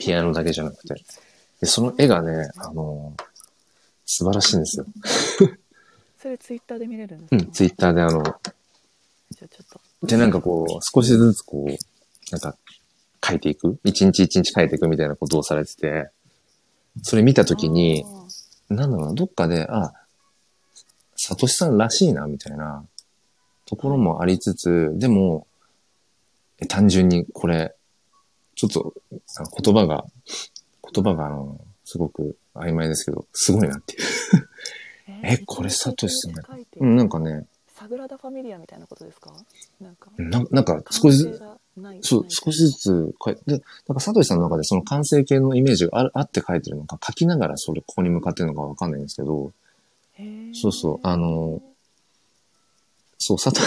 ピアノだけじゃなくて。で、その絵がね、あの、素晴らしいんですよ。それツイッターで見れるんですか？うん、ツイッターであの、じゃあちょっと。で、なんかこう、少しずつこう、なんか、書いていく？一日一日書いていくみたいなことをされてて、それ見たときに、なんだろうな、どっかで、あ、サトシさんらしいな、みたいなところもありつつ、でも、え単純にこれ、ちょっと言葉が、言葉があの、すごく曖昧ですけど、すごいなっていう。え これサトシさんだうん、なんかね、サグラダ・ファミリアみたいなことですか？なんか。ななんか少しずつ、そう、少しずつ書いで、なんかサトシさんの中でその完成形のイメージがあるあって書いてるのか、書きながらそれ、ここに向かってるのかわかんないんですけど、そうそうあのそう、サト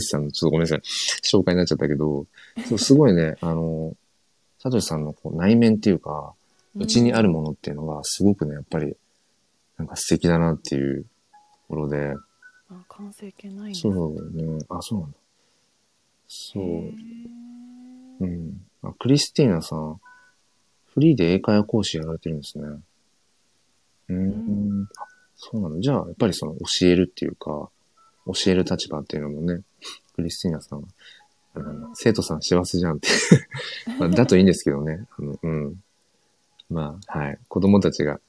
シさんの、ちょっとごめんなさい、紹介になっちゃったけど、そうすごいね、あの、サトシさんのこう内面っていうか、うちにあるものっていうのが、すごくね、やっぱり、なんか素敵だなっていうところで、あ完成形ないんそうね、あ、そうなんだ。そううん。あクリスティーナさん、フリーで英会話講師やられてるんですね。うーん。あそうなの。じゃあ、やっぱりその教えるっていうか、教える立場っていうのもね、クリスティーナさんは、あの生徒さん幸せじゃんって まあ。だといいんですけどね。あの、うん。まあ、はい。子供たちが。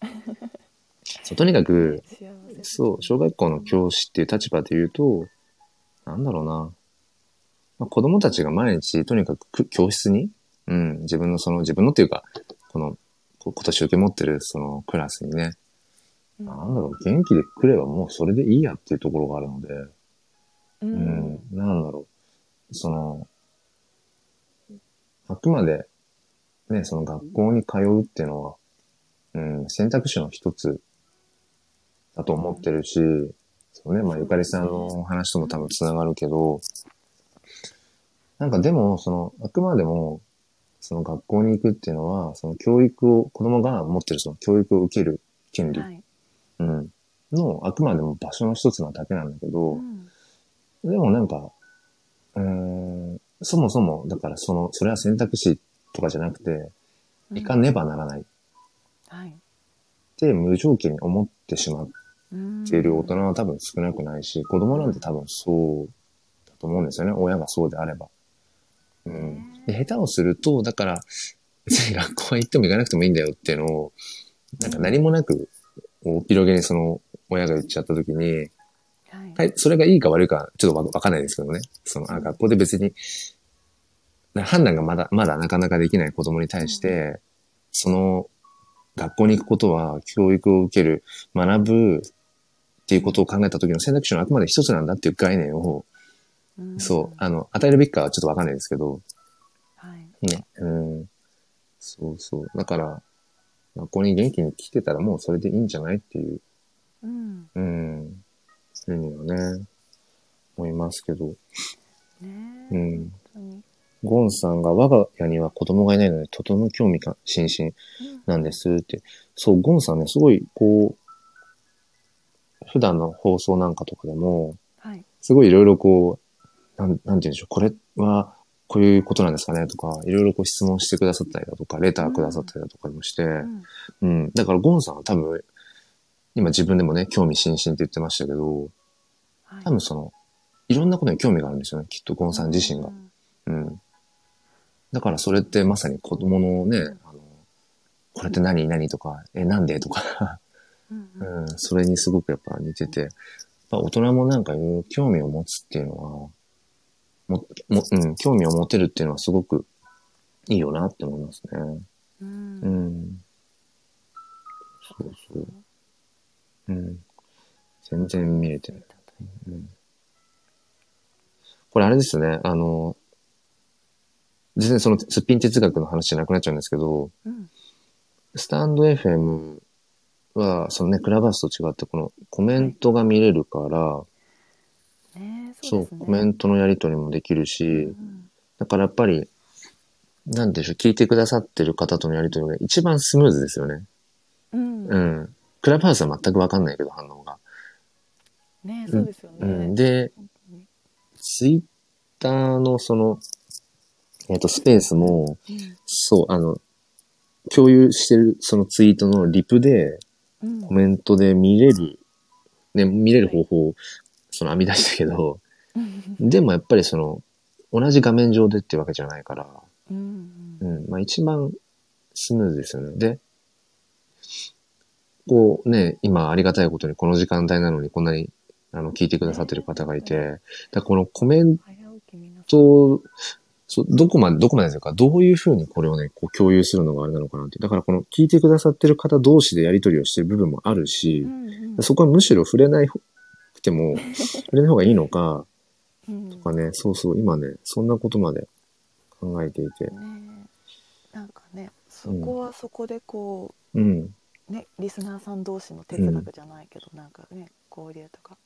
そうとにかく、そう、小学校の教師っていう立場で言うと、なんだろうな。まあ、子供たちが毎日、とにかくく教室に、うん、自分のその、自分のっていうか、この、こ今年受け持ってるそのクラスにね、うんなんだろう、元気で来ればもうそれでいいやっていうところがあるので、ううん。ん、なんだろう、その、あくまで、ね、その学校に通うっていうのは、うん、選択肢の一つだと思ってるし、そうね、まあ、ゆかりさんのお話とも多分つながるけど、なんかでも、その、あくまでも、その学校に行くっていうのは、その教育を、子供が持ってるその教育を受ける権利、はいうん、の、あくまでも場所の一つなだけなんだけど、うん。でもなんか、うーん、そもそも、だからその、それは選択肢とかじゃなくて、行かねばならない。っはい。て無条件に思ってしまっう。んている大人は多分少なくないし、子供なんて多分そうだと思うんですよね。親がそうであれば。うん。で、下手をすると、だから、別に学校は行っても行かなくてもいいんだよっていうのを、なんか何もなく、お広げにその、親が言っちゃった時に、はいはい、それがいいか悪いか、ちょっとわわかんないですけどね。その、あ、学校で別に、な判断がまだ、まだなかなかできない子供に対して、その、学校に行くことは、教育を受ける、学ぶっていうことを考えた時の選択肢のあくまで一つなんだっていう概念を、うんそう、あの、与えるべきかはちょっとわかんないですけど、はいね、うん。そうそう。だから、学校に元気に来てたらもうそれでいいんじゃないっていう、うん。うん、ふうにはね、思いますけど、ねえ。うん。ゴンさんが我が家には子供がいないので、とても興味が津々なんですって。そう、ゴンさんね、すごい、こう、普段の放送なんかとかでも、はい。すごいいろいろこう、なん、なんて言うんでしょう、これは、こういうことなんですかねとか、いろいろこう質問してくださったりだとか、レターくださったりだとかもして、うん。うん。だからゴンさんは多分、今自分でもね、興味津々って言ってましたけど、はい。多分その、いろんなことに興味があるんですよね、きっとゴンさん自身が。う。ん。うん。だからそれってまさに子供のね、あの、これって何？何？とか、え、なんで？とか、うんうん。うん、それにすごくやっぱ似てて、やっぱ大人もなんかいろいろ興味を持つっていうのは、も、も、うん、興味を持てるっていうのはすごくいいよなって思いますね。うんうん。そうそう。うん。全然見れてない。うんこれあれですね、あの、全然そのすっぴん哲学の話じゃなくなっちゃうんですけど、うんスタンド FM は、そのね、クラブハウスと違って、このコメントが見れるから、ねえそそうコメントのやり取りもできるし、うんだからやっぱり、なんでしょう、聞いてくださってる方とのやり取りが一番スムーズですよね。うんうん。クラブハウスは全くわかんないけど、反応が。ねえそうですよねうん。で、ツイッターのその、えっ、と、スペースも、うんそう、あの、共有してるそのツイートのリプで、うんコメントで見れる、ね、見れる方法を、その編み出したけど、でもやっぱりその、同じ画面上でっていうわけじゃないから、うんううん。ん、まあ一番スムーズですよね。で、こうね、今ありがたいことにこの時間帯なのにこんなにあの聞いてくださってる方がいて、だこのコメント、そどこまで、どこまでというか、どういうふうにこれをね、こう共有するのがあれなのかなって。だからこの聞いてくださってる方同士でやり取りをしてる部分もあるしう、んうん。そこはむしろ触れないくても、触れない方がいいのか、うんとかね、そうそう、今ね、そんなことまで考えていて。ねなんかねそこはそこでこうん。うねリスナーさん同士の哲学じゃないけど、なんかね交流とか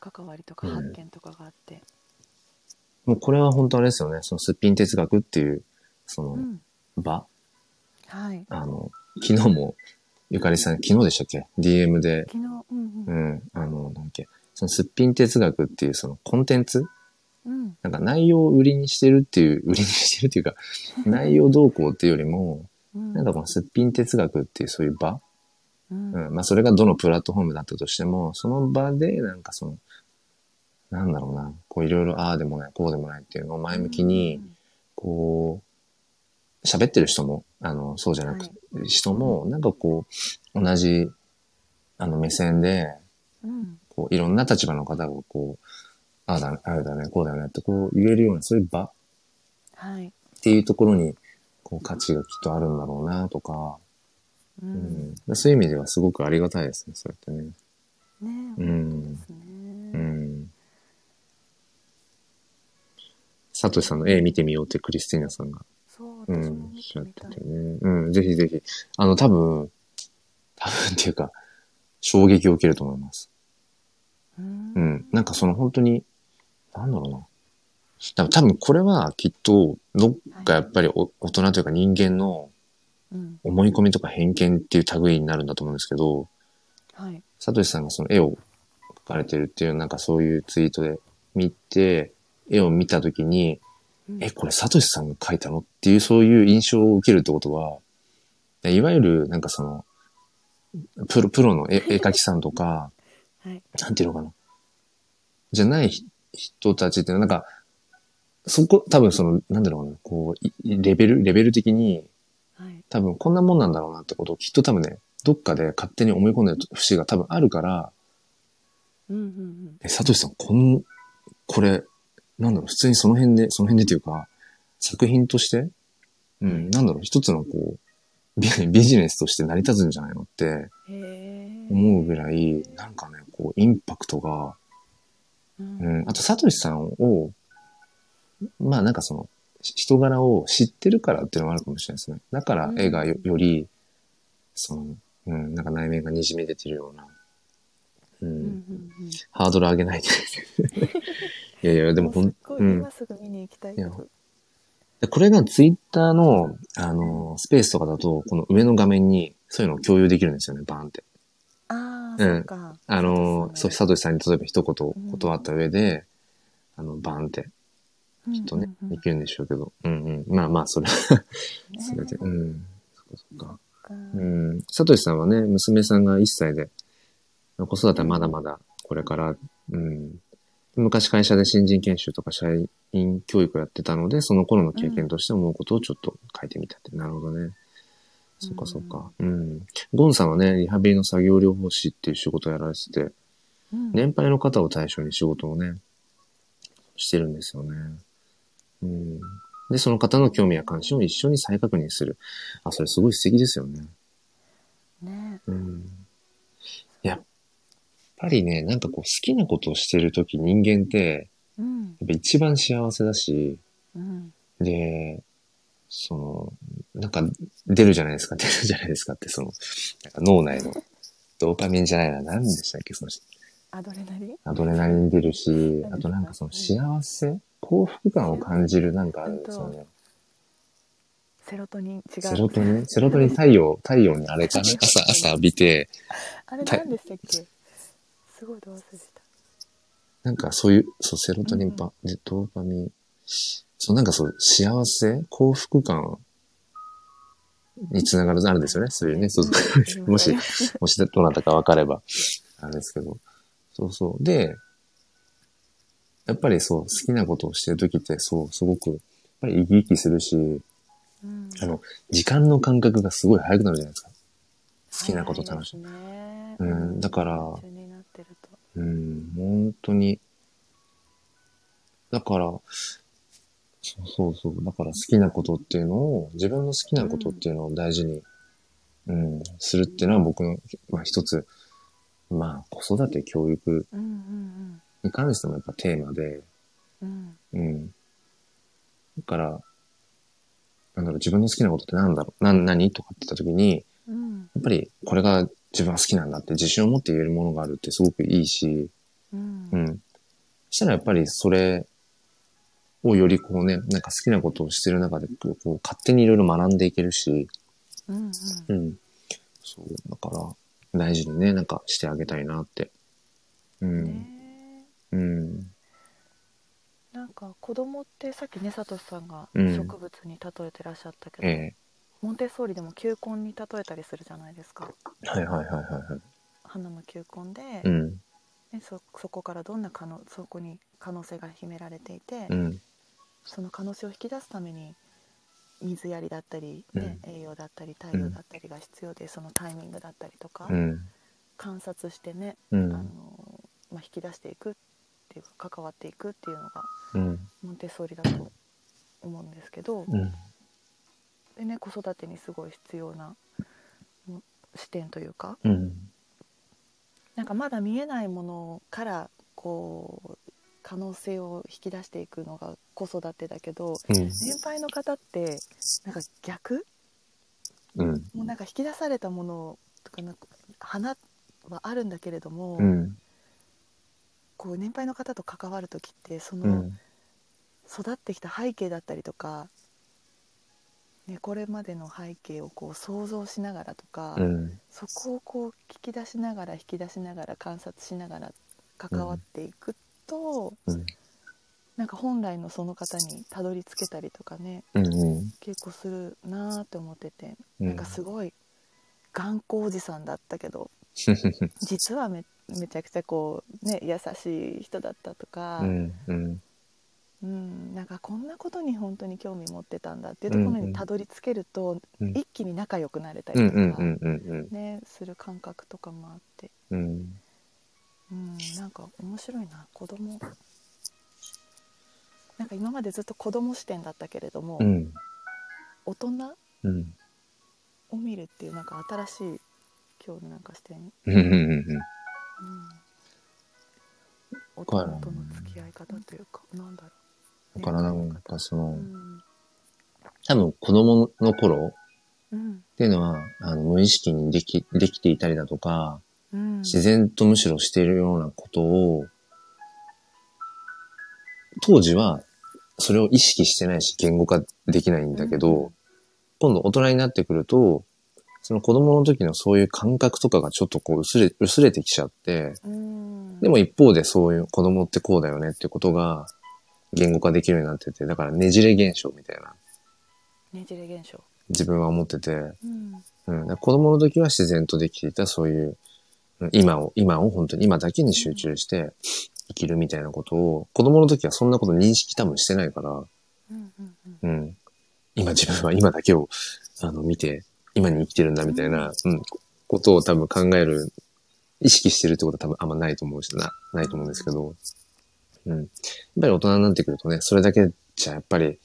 関わりとかうん発見とかがあって、もうこれは本当あれですよね、そのすっぴん哲学っていう、そのうん。場、はい。あの、昨日も、ゆかりさん、昨日でしたっけ ?DM で、昨日うんううんん、あの、なんだっけ、そのすっぴん哲学っていうそのコンテンツ？うん。なんか内容を売りにしてるっていう、売りにしてるっていうか、内容動向っていうよりも、うん。なんかこのすっぴん哲学っていうそういう場、うん。うん、まあそれがどのプラットフォームだったとしても、その場でなんかその、なんだろうな、こういろいろああでもない、こうでもないっていうのを前向きに、こう、喋ってる人も、あの、そうじゃなく、はい。人も、なんかこう、同じ、あの目線で、うんこう、いろんな立場の方がこう、ああだね、ああだね、こうだよねってこう言えるような、そういう場はいっていうところに、こう価値がきっとあるんだろうなとか、ううんん、そういう意味ではすごくありがたいですね、そうやってね。ねうんうん。サトシさんの絵見てみようってクリスティーナさんが、そううん、私も見おってしゃっみたいててね。うん、ぜひぜひ。あの、多分、多分っていうか、衝撃を受けると思います。うん。うん。なんかその本当に、なんだろうな。多分多分これはきっと、どっかやっぱりお大人というか人間のうん。思い込みとか偏見っていう類になるんだと思うんですけど、はい。サトシさんがその絵を描かれてるっていう、なんかそういうツイートで見て、絵を見たときに、うん。え、これサトシさんが描いたのっていうそういう印象を受けるってことは、いわゆるなんかその、プロ、プロの絵絵描きさんとか、はい。なんていうのかな。じゃないひ人たちってなんか、そこ、多分その、なんだろうな、こう、いレベル、レベル的に、はい。多分こんなもんなんだろうなってことをきっと多分ね、どっかで勝手に思い込んでる節が多分あるから、うんうんえ、サトシさん、こん、これ、なんだろう、普通にその辺で、その辺でというか、作品として、うん、なんだろう、一つのこう、ビビジネスとして成り立つんじゃないのって思うぐらい、なんかね、こう、インパクトが、うんうん、あと、サトシさんを、まあなんかその、し人柄を知ってるからっていうのもあるかもしれないですね。だから絵がよより、その、うん、なんか内面が滲み出てるような、うん、うんうんうんハードル上げないで。いやいや、でもほんう今。すぐ見に行きたいこれがツイッターの、あの、スペースとかだと、この上の画面にそういうのを共有できるんですよね、バーンって。うんあの、そう、そサトシさんに例えば一うん言断った上で、あの、バーンって、うきっとね、できるんでしょうけど。うんうん。まあまあ、それは、ね それで、うん。そっかそっか。かうん。サトシさんはね、娘さんが1歳で、子育てはまだまだこれから、うん。昔会社で新人研修とか社員教育をやってたので、その頃の経験として思うことをちょっと書いてみたって。なるほどね。そっかそっか。うん。ゴンさんはね、リハビリの作業療法士っていう仕事をやられてて、うん年配の方を対象に仕事をね、してるんですよね。うん。で、その方の興味や関心を一緒に再確認する。あ、それすごい素敵ですよね。ねうん。やっぱりね、なんかこう好きなことをしてるとき人間って、うんやっぱ一番幸せだし、うんで、その、なんか出るじゃないですか、出るじゃないですかって、その、なんか脳内のドーパミンじゃないな、何でしたっけ、その、アドレナリン？アドレナリン出るし、あとなんかその幸せ幸福感を感じるなんかあるんですよね。セロトニン？違う。セロトニン？セロトニン太陽、太陽にあれかな？朝、朝浴びて、あれた何でしたっけ？すごいど忘れした。なんかそういう、そう、セロトニンパ、でドーパミン、そう、なんかそう、幸せ幸福感につながる、あるんですよね。そういうね、そうそううんもし、もしどなたか分かれば、あれですけど。そうそう。で、やっぱりそう、好きなことをしてるときって、そう、すごく、やっぱり生き生きするし、うんあの、時間の感覚がすごい早くなるじゃないですか。好きなこと楽しい。早いですねうんだからうん、本当に。だから、そうそうそう。だから好きなことっていうのを、自分の好きなことっていうのを大事に、うん、するっていうのは僕の、まあ一つ、まあ子育て教育うんうんに関してもやっぱテーマで、うんうん。だから、なんだろう、自分の好きなことってなんだろう、な、何？とかって言った時に、うんやっぱりこれが自分は好きなんだって自信を持って言えるものがあるってすごくいいし、うんうん。そしたらやっぱりそれをよりこうね、なんか好きなことをしてる中で、こう勝手にいろいろ学んでいけるし、うんうん。そう、だから大事にね、なんかしてあげたいなって。ううんうん。なんか子供ってさっきねさとしさんがうん植物に例えてらっしゃったけど、えモンテッソーリでも球根に例えたりするじゃないですかえはいはいはいはいはい。花の球根で、うん。ね、そそこからどんな可能そこに可能性が秘められていて、うん。その可能性を引き出すために水やりだったり、ね栄養だったり太陽だったりが必要で、そのタイミングだったりとか、うん。観察してね、うん。あのまあ、引き出していくっていうか関わっていくっていうのがうん。モンテッソーリだと思うんですけど、うん。でね子育てにすごい必要なも視点というかうん。なんかまだ見えないものからこう可能性を引き出していくのが子育てだけどうん。年配の方ってなんか逆？うん。もうなんか引き出されたものとかなんか花はあるんだけれども、うん。こう年配の方と関わる時ってそのうん。育ってきた背景だったりとか、ね、これまでの背景をこう想像しながらとか、うん。そこをこう聞き出しながら引き出しながら観察しながら関わっていくと、うん。なんか本来のその方にたどり着けたりとかねうん。うん。結構するなーって思ってて、うんなんかすごい頑固おじさんだったけど 実はめめちゃくちゃこうね優しい人だったとか、うん。うん。うん、なんかこんなことに本当に興味持ってたんだっていうところにたどり着けると、うん一気に仲良くなれたうん。りとか、うん。うん。うん。ね、する感覚とかもあって、うん。うん、なんか面白いな。子供。なんか今までずっと子供視点だったけれども、うん。大人うん。を見るっていうなんか新しい今日のなんか視点、うん。大人との付き合い方というかなんだろう。だからなんかそのう、ん。多分子供の頃うん。っていうのは、あの、無意識にでき、できていたりだとか、うん自然とむしろしているようなことを、当時はそれを意識してないし言語化できないんだけど、うん。今度大人になってくると、その子供の時のそういう感覚とかがちょっとこう薄れ、薄れてきちゃって、うん。でも一方でそういう子供ってこうだよねってことが言語化できるようになってて、だからねじれ現象みたいな。ねじれ現象、自分は思ってて、うん。うん、子供の時は自然とできていたそういう、うん今を、今を本当に今だけに集中して生きるみたいなことを、子供の時はそんなこと認識多分してないから、うんうんうんうん。今自分は今だけを、あの、見て、今に生きてるんだみたいな、うん、ことを多分考える、意識してるってことは多分あんまないと思うし、な、ないと思うんですけど、うん。やっぱり大人になってくるとね、それだけじゃやっぱり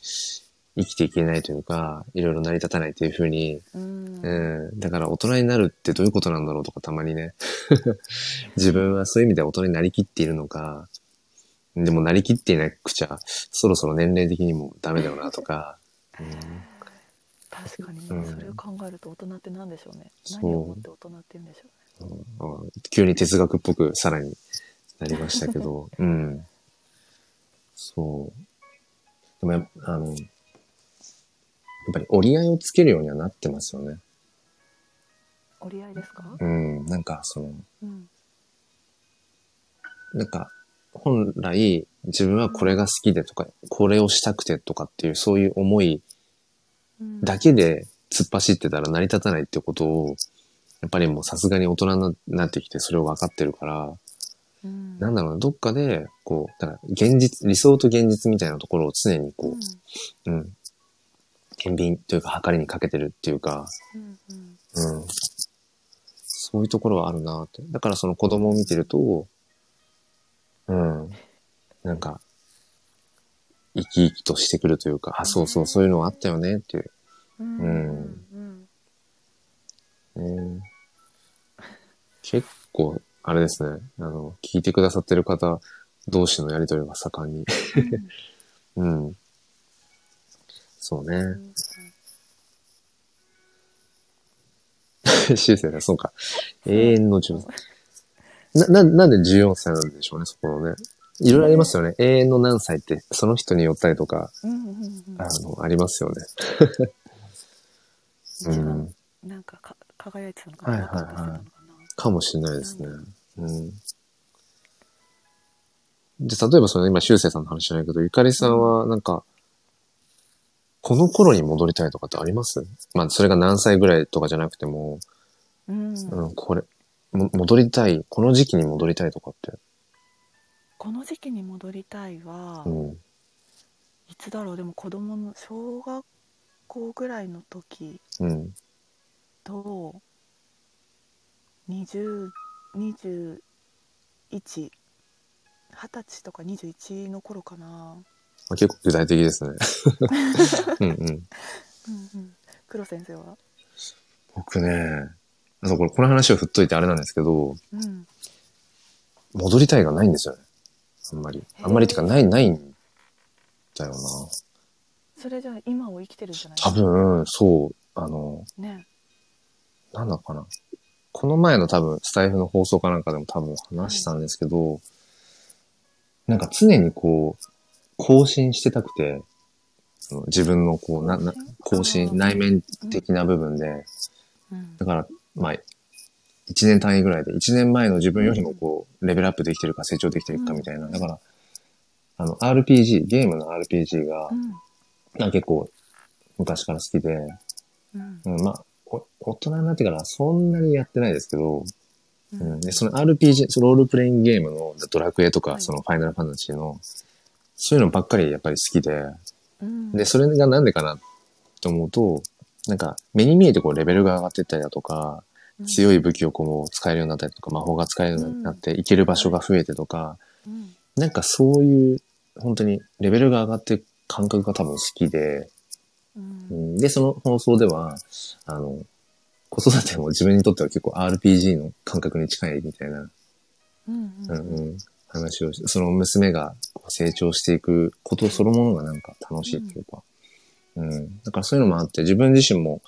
生きていけないというか、いろいろ成り立たないっていうふうに、うんうん。だから大人になるってどういうことなんだろうとかたまにね。自分はそういう意味では大人になりきっているのか、でもなりきっていなくちゃ、そろそろ年齢的にもダメだよなとか。確かにそれを考えると大人って何でしょうねそう何をもって大人って言うんでしょうねうん急に哲学っぽくさらになりましたけど、うん。そう。でもあの、やっぱり折り合いをつけるようにはなってますよね。折り合いですか？うん。なんかその、うん。なんか、本来自分はこれが好きでとか、これをしたくてとかっていうそういう思いうん。だけで突っ走ってたら成り立たないってことを、やっぱりもうさすがに大人になってきてそれを分かってるから、うん。なんだろうな、どっかで、こう、だから現実、理想と現実みたいなところを常にこう、うん、天秤というか測りにかけてるっていうか、うんうんうん。そういうところはあるなって。だからその子供を見てると、うん。なんか、生き生きとしてくるというか、あ、そうそう、そういうのあったよねっていう。うんうんうんね結構、あれですね。あの、聞いてくださってる方同士のやりとりが盛んに。うん。そうね。うん 修正だ、そうか。永遠の14歳。な、な、なんで14歳なんでしょうね、そこのね。いろいろありますよね。永遠の何歳って、その人によったりとか、うんうんうんあの、ありますよね。一番なんかか輝いてたのかな、はいはいはい若かもしれないですね。うん。じゃあ、例えばその今、修正さんの話じゃないけど、ゆかりさんはなんか、この頃に戻りたいとかってあります？まあ、それが何歳ぐらいとかじゃなくても、うんうん、これ、も戻りたい、この時期に戻りたいとかって？この時期に戻りたいは、うん。いつだろう？でも子供の小学校ぐらいの時うん。と2021二十歳とか21の頃かな、まあ、結構具体的ですね。うんうん。うんうん、黒先生は？僕ね、あとこれ、この話を振っといてあれなんですけど、うん戻りたいがないんですよね。あんまり。あんまりっていうか、ない、ないんだよな。それじゃあ今を生きてるんじゃない？多分、そう、あの、ねなんだかな。この前の多分、スタイフの放送かなんかでも多分話したんですけど、なんか常にこう、更新してたくて、その自分のこう、な、な、更新、内面的な部分で、うん。だから、まあ、1年単位ぐらいで、1年前の自分よりもこう、レベルアップできてるか成長できてるかみたいな。だから、あの、RPG、ゲームの RPG がう、結構、昔から好きで、うん。うん、まあ、お大人になってからそんなにやってないですけど、ううん。ん、でその RPG、そのロールプレイングゲームのドラクエとか、はい。そのファイナルファンタジーの、そういうのばっかりやっぱり好きで、うん。で、それがなんでかなと思うと、なんか、目に見えてこうレベルが上がっていったりだとか、強い武器をこう使えるようになったりとか、魔法が使えるようになって、行ける場所が増えてとか、うん。なんかそういう、本当にレベルが上がっていく感覚が多分好きで、うん。うん。で、その放送では、あの、子育ても自分にとっては結構 RPG の感覚に近いみたいな、うんうんうん、話をして、その娘がこう成長していくことそのものがなんか楽しいっていうか、うん。だからそういうのもあって、自分自身も、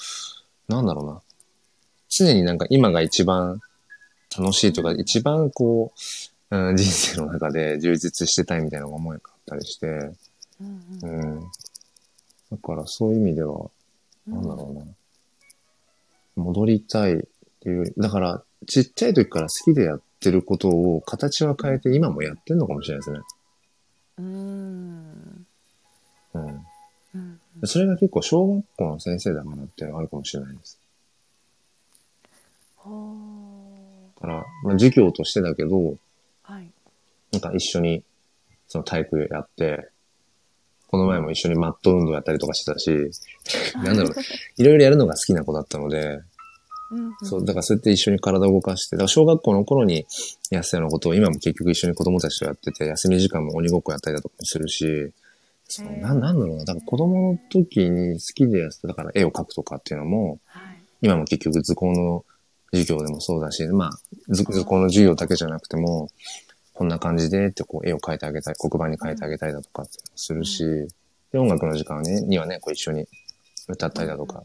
なんだろうな。常になんか今が一番楽しいとか、一番こう、うん、人生の中で充実してたいみたいな思いがあったりして、うん。だからそういう意味では、うんなんだろうな。戻りたいっていうだから、ちっちゃい時から好きでやってることを形は変えて今もやってんのかもしれないですね。うんうん。うんそれが結構小学校の先生だからっていうのがあるかもしれないです。ほだから、まあ、授業としてだけど、ーはいなんか一緒にその体育やって、この前も一緒にマット運動やったりとかしてたし、なんだろう、いろいろやるのが好きな子だったので、うんうん。そう、だからそうやって一緒に体を動かして、だから小学校の頃にやってたようなことを今も結局一緒に子供たちとやってて、休み時間も鬼ごっこやったりだとかもするし、そうへー。ななんだろうな、だから子供の時に好きでやってた、だから絵を描くとかっていうのも、はい。今も結局図工の授業でもそうだし、まあ図、図工の授業だけじゃなくても、こんな感じでってこう絵を描いてあげたい、黒板に描いてあげたりだとかするし、で、音楽の時間にはね、こう一緒に歌ったりだとか、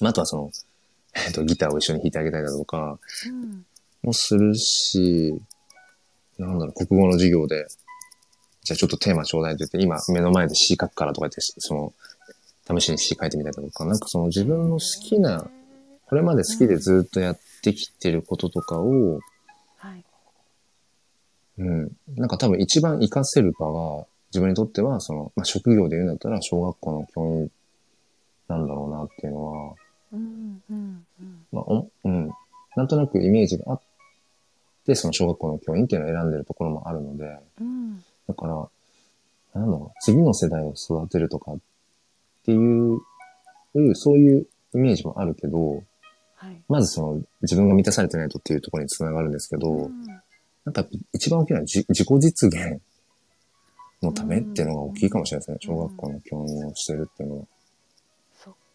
まあ、あとはその、え っと、ギターを一緒に弾いてあげたりだとか、うん。もするし、なんだろう、国語の授業で、じゃあちょっとテーマちょうだいって言って、今目の前で詩書くからとか言って、その、試しに詩書いてみたりだとか、なんかその自分の好きな、これまで好きでずっとやってきてることとかを、はい。うん、なんか多分一番活かせる場は、自分にとっては、その、まあ、職業で言うんだったら、小学校の教員なんだろうなっていうのは、うんうんうんまあ、おうん。なんとなくイメージがあって、その小学校の教員っていうのを選んでるところもあるので、うんだから、なんだろう、次の世代を育てるとかっていう、そういうイメージもあるけど、はいまずその自分が満たされてないとっていうところにつながるんですけど、うんなんか一番大きいのはじ自己実現のためっていうのが大きいかもしれないですね。小学校の教員をしてるっていうのは。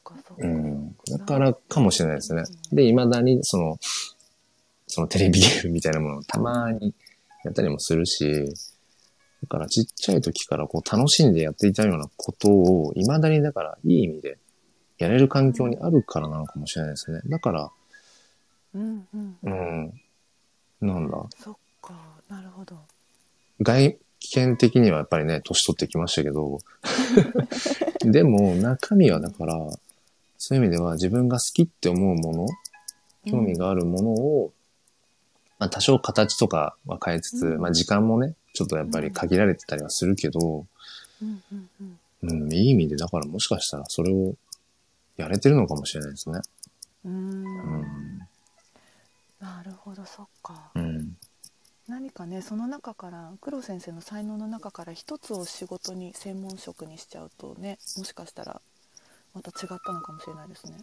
かそっか、うん。だからかもしれないですね。で、未だにその、そのテレビゲームみたいなものをたまにやったりもするし、だからちっちゃい時からこう楽しんでやっていたようなことを、未だにだからいい意味でやれる環境にあるからなのかもしれないですね。だから、うんうんうん。なんだ？そっかなるほど外見的にはやっぱりね、年取ってきましたけど、でも中身はだから、そういう意味では自分が好きって思うもの、興味があるものを、まあ多少形とかは変えつつ、うんまあ時間もね、ちょっとやっぱり限られてたりはするけど、うんうんうんうん、いい意味でだからもしかしたらそれをやれてるのかもしれないですね。うーんうん。なるほどそっかうん。何かねその中から黒先生の才能の中から一つを仕事に専門職にしちゃうとねもしかしたらまた違ったのかもしれないですね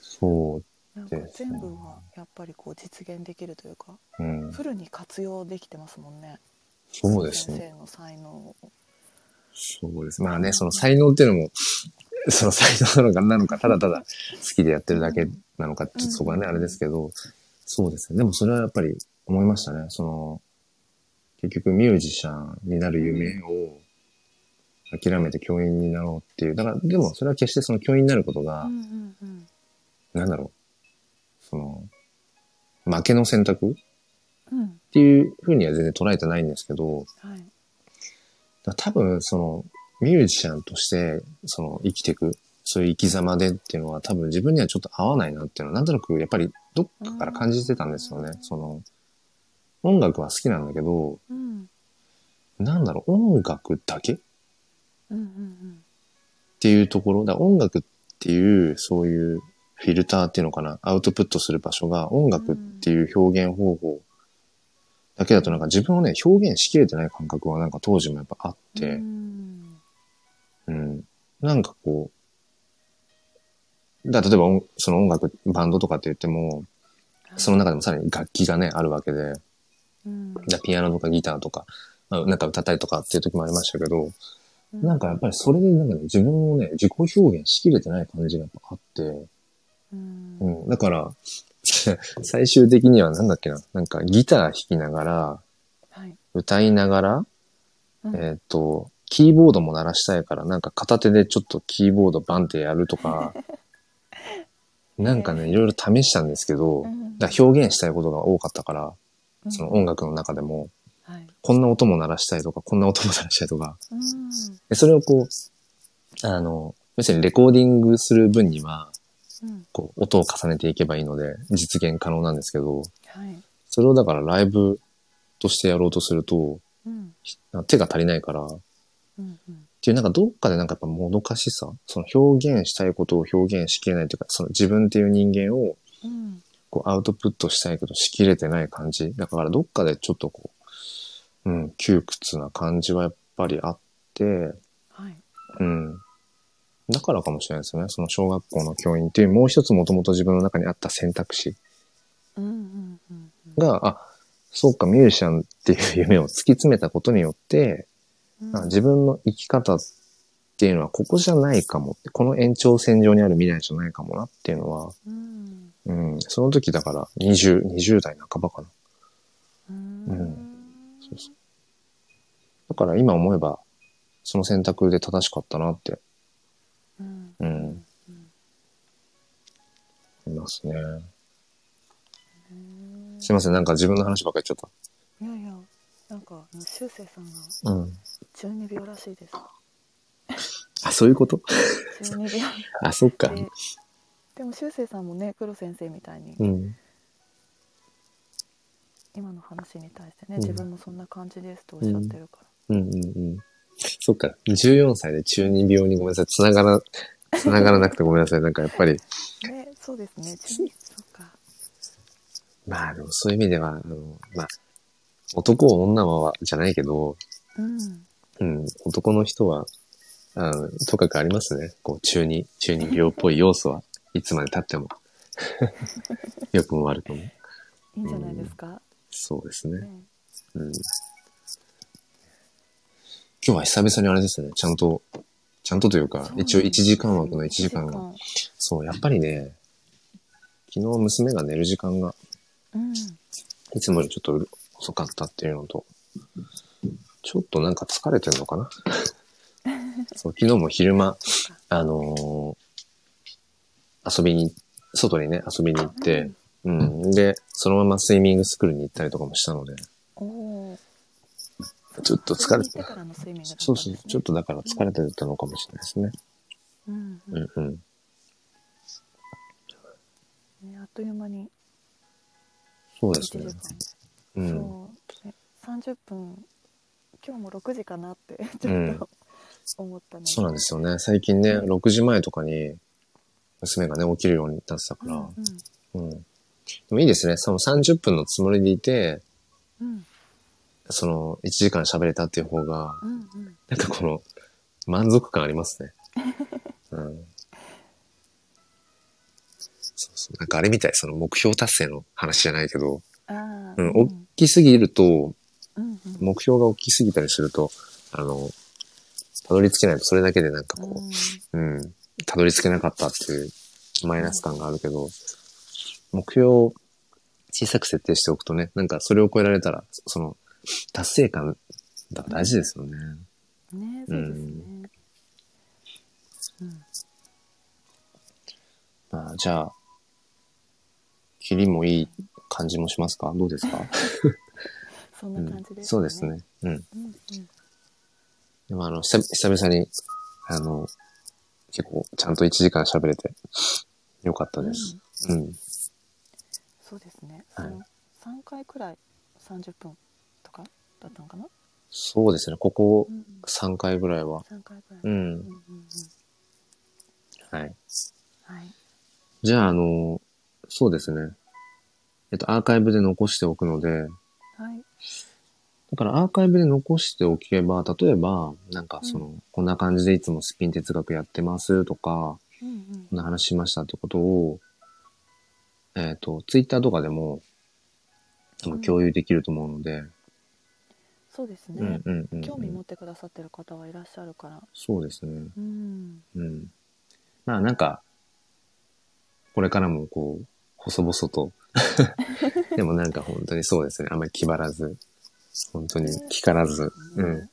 そう。なんかですね全部はやっぱりこう実現できるというかうん。フルに活用できてますもんねそうですね。先生の才能をそうです。まあね、その才能っていうのも、その才能なのかなのか、ただただ好きでやってるだけなのか、ちょっとそこはね、うんあれですけど、そうですね。でもそれはやっぱり思いましたね。その、結局ミュージシャンになる夢を諦めて教員になろうっていう。だから、でもそれは決してその教員になることがう、んうんうん。なんだろう、その、負けの選択っうん。ていうふうには全然捉えてないんですけど、はい。多分、その、ミュージシャンとして、その、生きていく、そういう生き様でっていうのは多分自分にはちょっと合わないなっていうのは、なんとなくやっぱりどっかから感じてたんですよね。その、音楽は好きなんだけど、うん。なんだろう、音楽だけっうんうん。ていうところ、だ。音楽っていう、そういうフィルターっていうのかな、アウトプットする場所が音楽っていう表現方法だけだとなんか自分をね、表現しきれてない感覚はなんか当時もやっぱあっうんて、うん。うん。なんかこう、だ例えば音その音楽、バンドとかって言っても、その中でもさらに楽器がね、あるわけで、うん。じゃあピアノとかギターとか、まあなんか歌ったりとかっていう時もありましたけど、うんなんかやっぱりそれでなんかね、自分をね、自己表現しきれてない感じがやっぱあって、うん。うん。だから、最終的にはなんだっけな、なんかギター弾きながら、はい。歌いながら、うん。えーっと、キーボードも鳴らしたいから、なんか片手でちょっとキーボードバンってやるとか、なんかね、いろいろ試したんですけど、うん。だ表現したいことが多かったから、うん。その音楽の中でも、はいこんな音も鳴らしたいとか、こんな音も鳴らしたいとか、うん。でそれをこう、あの、要するにレコーディングする分には、うん。こう、音を重ねていけばいいので、実現可能なんですけど、はい。それをだからライブとしてやろうとすると、うん。手が足りないから、うんうん。っていうなんかどっかでなんかやっぱもどかしさ、その表現したいことを表現しきれないというか、その自分っていう人間をうん。こうアウトプットしたいけどしきれてない感じ。だからどっかでちょっとこう、うん、窮屈な感じはやっぱりあって、はいうん。だからかもしれないですね。その小学校の教員っていうもう一つもともと自分の中にあった選択肢うんうんうんが、あ、そうか、ミュージシャンっていう夢を突き詰めたことによって、うんあ自分の生き方っていうのはここじゃないかもって、この延長線上にある未来じゃないかもなっていうのは、うんうん、その時だから20、20代半ばかな。うんうんそうそう。だから今思えば、その選択で正しかったなってうんうんいますね。うんすいません、なんか自分の話ばっかり言っちゃっいやいやなんかあの修正さんが。中二病らしいです あ、そういうこと？中二病 あ、そっか。ででも修正さんもね黒先生みたいにうん。今の話に対してね、うん自分もそんな感じですとおっしゃってるから、うんうんうん。そっか。14歳で中二病にごめんなさい。繋がら、繋がらなくてごめんなさい。なんかやっぱり、ねそうですね中二そうかまあでもそういう意味では、あの、まあ、男女はじゃないけど、うんうん、男の人は、あの、とかくありますね。こう、中二、中二病っぽい要素はいつまで経っても。良くも悪くも。いいんじゃないですか、そうですね。ねうん。今日は久々にあれですね、ちゃんと、ちゃんとというか、一応1時間枠の1時間一が。そう、やっぱりね、昨日娘が寝る時間がうん。いつもよりちょっと遅かったっていうのと、ちょっとなんか疲れてんのかな そう、昨日も昼間、あのー遊びに、外にね、遊びに行って、うん。で、そのままスイミングスクールに行ったりとかもしたので、お。ちょっと疲れててからの睡眠だったんですねそうそう、ちょっとだから疲れてたのかもしれないですね。うんううんんうん。ね、あっという間に1時そうですね間。うん。そうね30分今日も6時かなってちうんょっと思ったので、そうなんですよね。最近ね、6時前とかに娘がね、起きるようになってたから、うんうん。でもいいですね。その30分のつもりでいて、うん。その1時間喋れたっていう方が、うんうん。なんかこの満足感ありますね。うん。そうそう。なんかあれみたい、その目標達成の話じゃないけど、うん、大きすぎると、うんうん。目標が大きすぎたりすると、あの、たどり着けないとそれだけでなんかこう、うん、たどり着けなかったっていうマイナス感があるけど、目標を小さく設定しておくとね、なんかそれを超えられたら、その、達成感が大事ですよね。うんねそうですねうんまあ、じゃあ、切りもいい感じもしますか？どうですか、そんうなん感じです、そうですね。うん。うんうんでもあの、久久々に、あの、結構ちゃんと1時間喋れてよかったです。うん。そうですね、はい。その3回くらい30分とかだったのかな、そうですね。ここうん、3回ぐらいは。3回くらい、う。うんんうんうん。はい。はい。じゃあ、あの、そうですね。えっと、アーカイブで残しておくので、はい。だからアーカイブで残しておけば、例えば、なんかその、こんな感じでいつもスピン哲学やってますとか、うんうん。こんな話しましたってことを、えっ、と、ツイッターとかでも、多分共有できると思うので、そうですね、うんうんうん、興味持ってくださってる方はいらっしゃるから。そうですね。うん。うん。まあなんか、これからもこう、細々と、でもなんか本当にそうですね。あんまり気張らず、本当に気からず、うん、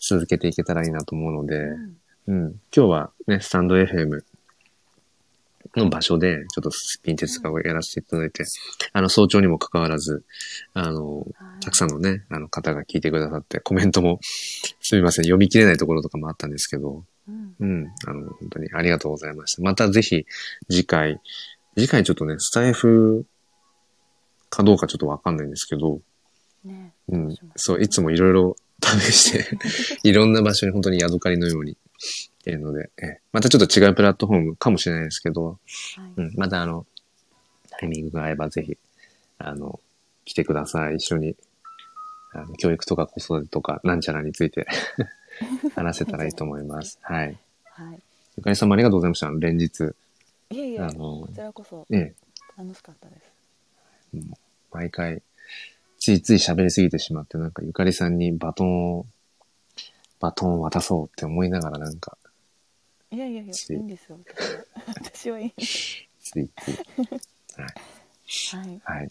続けていけたらいいなと思うので、うん。うん。今日はね、スタンド FM の場所で、ちょっとスピン哲学をやらせていただいて、あの、早朝にもかかわらず、あの、はい。たくさんのね、あの方が聞いてくださって、コメントも、すみません、読み切れないところとかもあったんですけど、うん。うん、あの、本当にありがとうございました。またぜひ、次回、次回ちょっとね、スタイフかどうかちょっとわかんないんですけど、ねうんそう、いつもいろいろ試して、いろんな場所に本当にヤドカリのようにいるので、えまたちょっと違うプラットフォームかもしれないですけど、はい、うん、またあの、タイミングが合えばぜひ、あの、来てください。一緒に、あの教育とか子育てとか、なんちゃらについて 話せたらいいと思います。はい。はいゆかりさんもありがとうございました。連日。いえいえあのこちらこそえ楽しかったですえ、毎回、ついつい喋りすぎてしまって、なんかゆかりさんにバトンを、バトンを渡そうって思いながらなんか、いやいやいやついいいんですよ 私はいいついつい。はい。はいはい。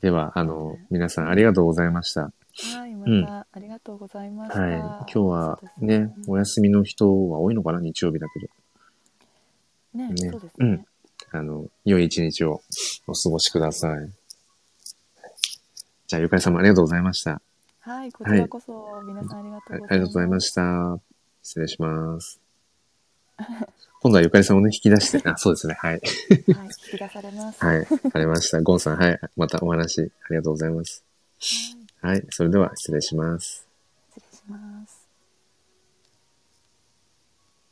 では、あの、皆さんありがとうございました。はいまうんたありがとうございました、はい。今日はそうですね、お休みの人は多いのかな日曜日だけど。ねねそうですね、うんあの、良い一日をお過ごしください。じゃあ、ゆかりさんもありがとうございました。はいこちらこそ皆さんありがとうございます、ありがとうございました。失礼します。今度はゆかりさんをね、引き出して、あ、そうですね。はい。はい引き出されますはい。わかりました。ゴンさん、はい。またお話ありがとうございます。はいはい。それでは。失礼します